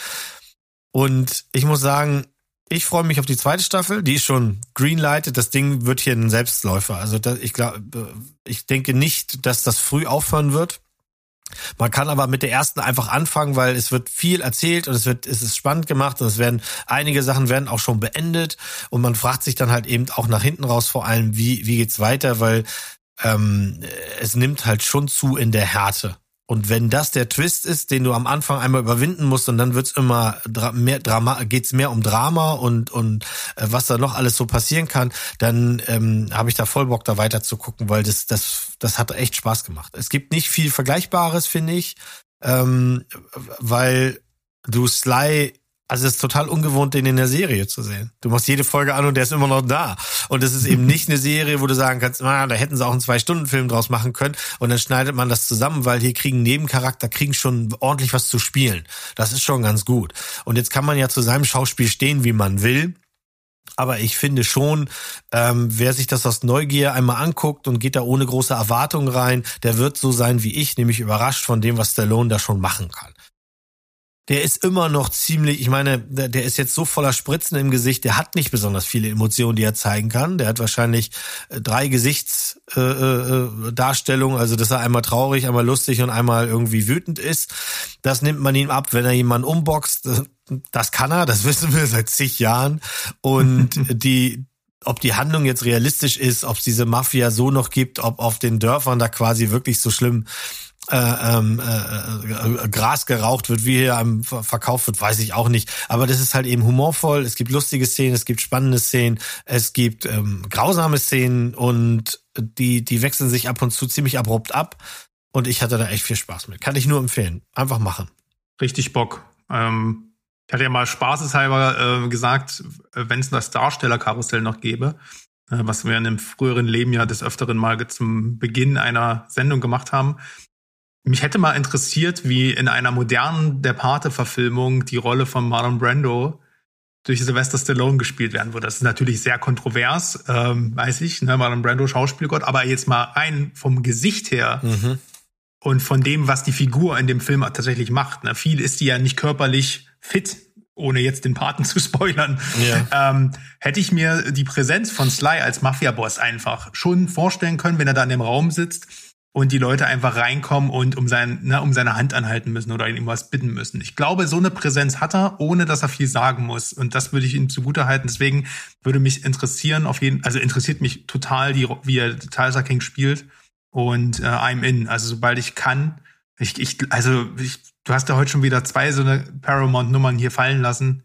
Und ich muss sagen, ich freue mich auf die zweite Staffel. Die ist schon greenlighted. Das Ding wird hier ein Selbstläufer. Also das, ich glaube, ich denke nicht, dass das früh aufhören wird. Man kann aber mit der ersten einfach anfangen, weil es wird viel erzählt und es wird, es ist spannend gemacht und es werden, einige Sachen werden auch schon beendet und man fragt sich dann halt eben auch nach hinten raus vor allem, wie, wie geht's weiter, weil ähm, es nimmt halt schon zu in der Härte. Und wenn das der Twist ist, den du am Anfang einmal überwinden musst und dann wird's immer mehr Drama, geht's mehr um Drama und und äh, was da noch alles so passieren kann, dann ähm, habe ich da voll Bock da weiter zu gucken, weil das das das hat echt Spaß gemacht. Es gibt nicht viel Vergleichbares, finde ich, ähm, weil du Sly also es ist total ungewohnt, den in der Serie zu sehen. Du machst jede Folge an und der ist immer noch da. Und es ist eben nicht eine Serie, wo du sagen kannst, na, da hätten sie auch einen Zwei-Stunden-Film draus machen können. Und dann schneidet man das zusammen, weil hier kriegen Nebencharakter, kriegen schon ordentlich was zu spielen. Das ist schon ganz gut. Und jetzt kann man ja zu seinem Schauspiel stehen, wie man will. Aber ich finde schon, ähm, wer sich das aus Neugier einmal anguckt und geht da ohne große Erwartung rein, der wird so sein wie ich, nämlich überrascht von dem, was Stallone da schon machen kann der ist immer noch ziemlich, ich meine, der, der ist jetzt so voller Spritzen im Gesicht, der hat nicht besonders viele Emotionen, die er zeigen kann. Der hat wahrscheinlich äh, drei Gesichtsdarstellungen, äh, äh, also dass er einmal traurig, einmal lustig und einmal irgendwie wütend ist. Das nimmt man ihm ab, wenn er jemanden umboxt. Das kann er, das wissen wir seit zig Jahren. Und [laughs] die, ob die Handlung jetzt realistisch ist, ob es diese Mafia so noch gibt, ob auf den Dörfern da quasi wirklich so schlimm äh, ähm, äh, äh, Gras geraucht wird, wie hier am verkauft wird, weiß ich auch nicht. Aber das ist halt eben humorvoll. Es gibt lustige Szenen, es gibt spannende Szenen, es gibt ähm, grausame Szenen und die die wechseln sich ab und zu ziemlich abrupt ab. Und ich hatte da echt viel Spaß mit. Kann ich nur empfehlen. Einfach machen. Richtig Bock. Ähm, ich hatte ja mal spaßeshalber äh, gesagt, wenn es das Darstellerkarussell noch gäbe, äh, was wir in einem früheren Leben ja des Öfteren mal zum Beginn einer Sendung gemacht haben, mich hätte mal interessiert, wie in einer modernen Der Pate-Verfilmung die Rolle von Marlon Brando durch Sylvester Stallone gespielt werden würde. Das ist natürlich sehr kontrovers, ähm, weiß ich, ne, Marlon Brando Schauspielgott, aber jetzt mal rein vom Gesicht her Mhm. und von dem, was die Figur in dem Film tatsächlich macht. Ne? Viel ist die ja nicht körperlich fit, ohne jetzt den Paten [laughs] zu spoilern. Ja. Ähm, hätte ich mir die Präsenz von Sly als Mafia-Boss einfach schon vorstellen können, wenn er da in dem Raum sitzt und die Leute einfach reinkommen und um, sein, ne, um seine Hand anhalten müssen oder ihm was bitten müssen. Ich glaube, so eine Präsenz hat er, ohne dass er viel sagen muss. Und das würde ich ihm zugutehalten. Deswegen würde mich interessieren, auf jeden, also interessiert mich total, die, wie er Tulsa King spielt. Und äh, I'm in. Also sobald ich kann, ich, ich, also ich, du hast ja heute schon wieder zwei so eine Paramount-Nummern hier fallen lassen.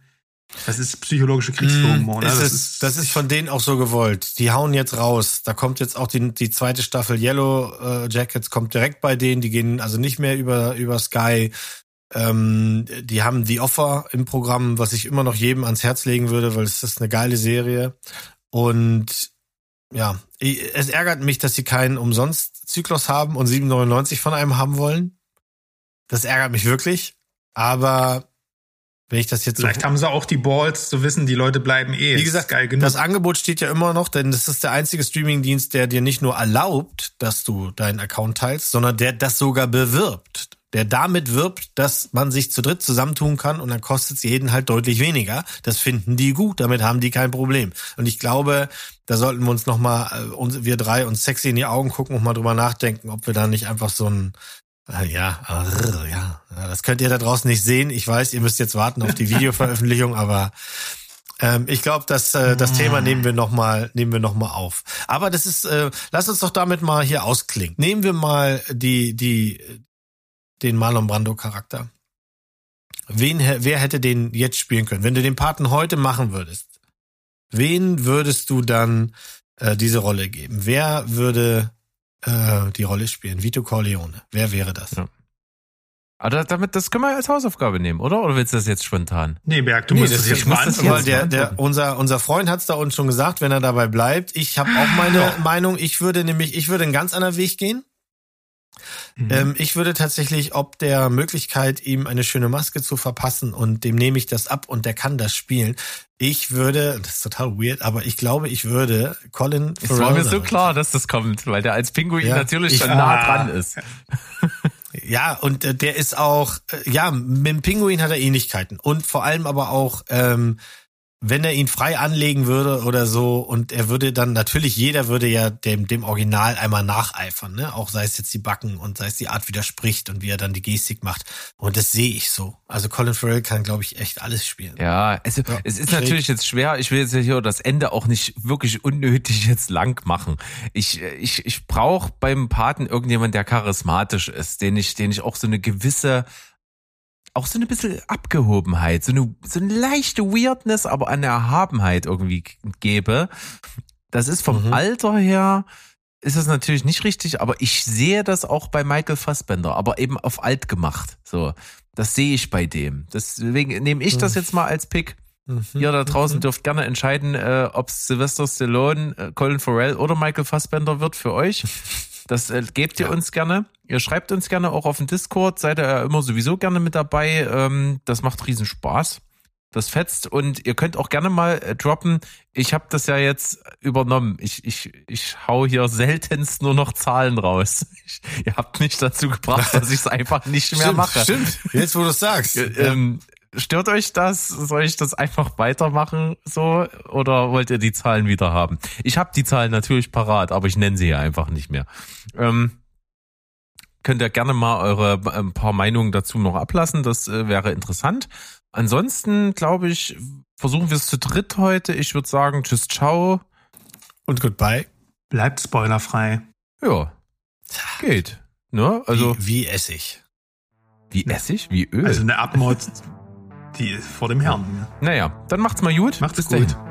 Das ist psychologische Kriegsführung, Mm, ne? ist das ist von denen auch so gewollt. Die hauen jetzt raus. Da kommt jetzt auch die, die zweite Staffel Yellow äh, Jackets, kommt direkt bei denen. Die gehen also nicht mehr über, über Sky. Ähm, die haben die Offer im Programm, was ich immer noch jedem ans Herz legen würde, weil es ist eine geile Serie. Und ja, es ärgert mich, dass sie keinen Umsonst-Zyklus haben und 7,99 von einem haben wollen. Das ärgert mich wirklich. Aber wenn ich das jetzt so Vielleicht haben sie auch die Balls zu wissen, die Leute bleiben eh. wie gesagt, geil genug. das Angebot steht ja immer noch, denn das ist der einzige Streamingdienst, der dir nicht nur erlaubt, dass du deinen Account teilst, sondern der das sogar bewirbt. Der damit wirbt, dass man sich zu dritt zusammentun kann und dann kostet es jeden halt deutlich weniger. Das finden die gut, damit haben die kein Problem. Und ich glaube, da sollten wir uns nochmal, wir drei uns sexy in die Augen gucken und mal drüber nachdenken, ob wir da nicht einfach so ein äh, ja, arr, ja, ja, das könnt ihr da draußen nicht sehen. Ich weiß, ihr müsst jetzt warten auf die [laughs] Videoveröffentlichung, aber ähm, ich glaube, dass äh, das Thema nehmen wir noch mal, nehmen wir noch mal auf. Aber das ist, äh, lass uns doch damit mal hier ausklingen. Nehmen wir mal die die den Marlon Brando Charakter. Wen wer hätte den jetzt spielen können? Wenn du den Paten heute machen würdest, wen würdest du dann äh, diese Rolle geben? Wer würde äh, die Rolle spielen? Vito Corleone. Wer wäre das? Ja. Aber damit, das können wir als Hausaufgabe nehmen, oder? Oder willst du das jetzt spontan? nee, Berg, du Nee, musst das es ich jetzt muss das weil der, der, unser, unser Freund hat es da uns schon gesagt, wenn er dabei bleibt. Ich habe auch meine Meinung. Ich würde nämlich, ich würde einen ganz anderen Weg gehen. Mhm. Ähm, ich würde tatsächlich, ob der Möglichkeit, ihm eine schöne Maske zu verpassen und dem nehme ich das ab und der kann das spielen. Ich würde, das ist total weird, aber ich glaube, ich würde Colin Es war Farrell mir so klar, dass das kommt, weil der als Pinguin Ja, natürlich ich- schon nah Ah. dran ist. [laughs] Ja, und äh, der ist auch, äh, ja, mit dem Pinguin hat er Ähnlichkeiten. Und vor allem aber auch, ähm, wenn er ihn frei anlegen würde oder so, und er würde dann, natürlich jeder würde ja dem, dem Original einmal nacheifern, ne? Auch sei es jetzt die Backen und sei es die Art, wie er spricht und wie er dann die Gestik macht. Und das sehe ich so. Also Colin Farrell kann, glaube ich, echt alles spielen. Ja, also Ja, es ist schräg. natürlich jetzt schwer. Ich will jetzt hier das Ende auch nicht wirklich unnötig jetzt lang machen. Ich ich ich brauche beim Paten irgendjemand, der charismatisch ist, den ich den ich auch so eine gewisse auch so eine bisschen Abgehobenheit, so eine so eine leichte Weirdness, aber eine Erhabenheit irgendwie gebe. Das ist vom Mhm. Alter her ist das natürlich nicht richtig, aber ich sehe das auch bei Michael Fassbender, aber eben auf alt gemacht. So, das sehe ich bei dem. Deswegen nehme ich das Mhm. jetzt mal als Pick. Mhm. Ihr da draußen Mhm. dürft gerne entscheiden, äh, ob es Sylvester Stallone, äh, Colin Farrell oder Michael Fassbender wird für euch. Das äh, gebt ihr Ja. uns gerne. Ihr schreibt uns gerne auch auf dem Discord. Seid ihr ja immer sowieso gerne mit dabei. Ähm, das macht riesen Spaß. Das fetzt und ihr könnt auch gerne mal äh, droppen. Ich habe das ja jetzt übernommen. Ich, ich, ich hau hier seltenst nur noch Zahlen raus. [laughs] Ich, ihr habt mich dazu gebracht, [laughs] dass ich es einfach nicht mehr Stimmt, mache. stimmt. Jetzt, wo du es sagst. Äh, Ähm, stört euch das? Soll ich das einfach weitermachen so? Oder wollt ihr die Zahlen wieder haben? Ich habe die Zahlen natürlich parat, aber ich nenne sie ja einfach nicht mehr. Ähm, könnt ihr gerne mal eure ein paar Meinungen dazu noch ablassen. Das äh, wäre interessant. Ansonsten glaube ich, versuchen wir es zu dritt heute. Ich würde sagen, tschüss, ciao. Und goodbye. Bleibt spoilerfrei. Ja, geht. Ne? Also wie, wie Essig. wie Essig, wie Öl. Also eine Abmord, die vor dem Herrn. naja, dann macht's mal gut. Macht's Bis gut. dahin.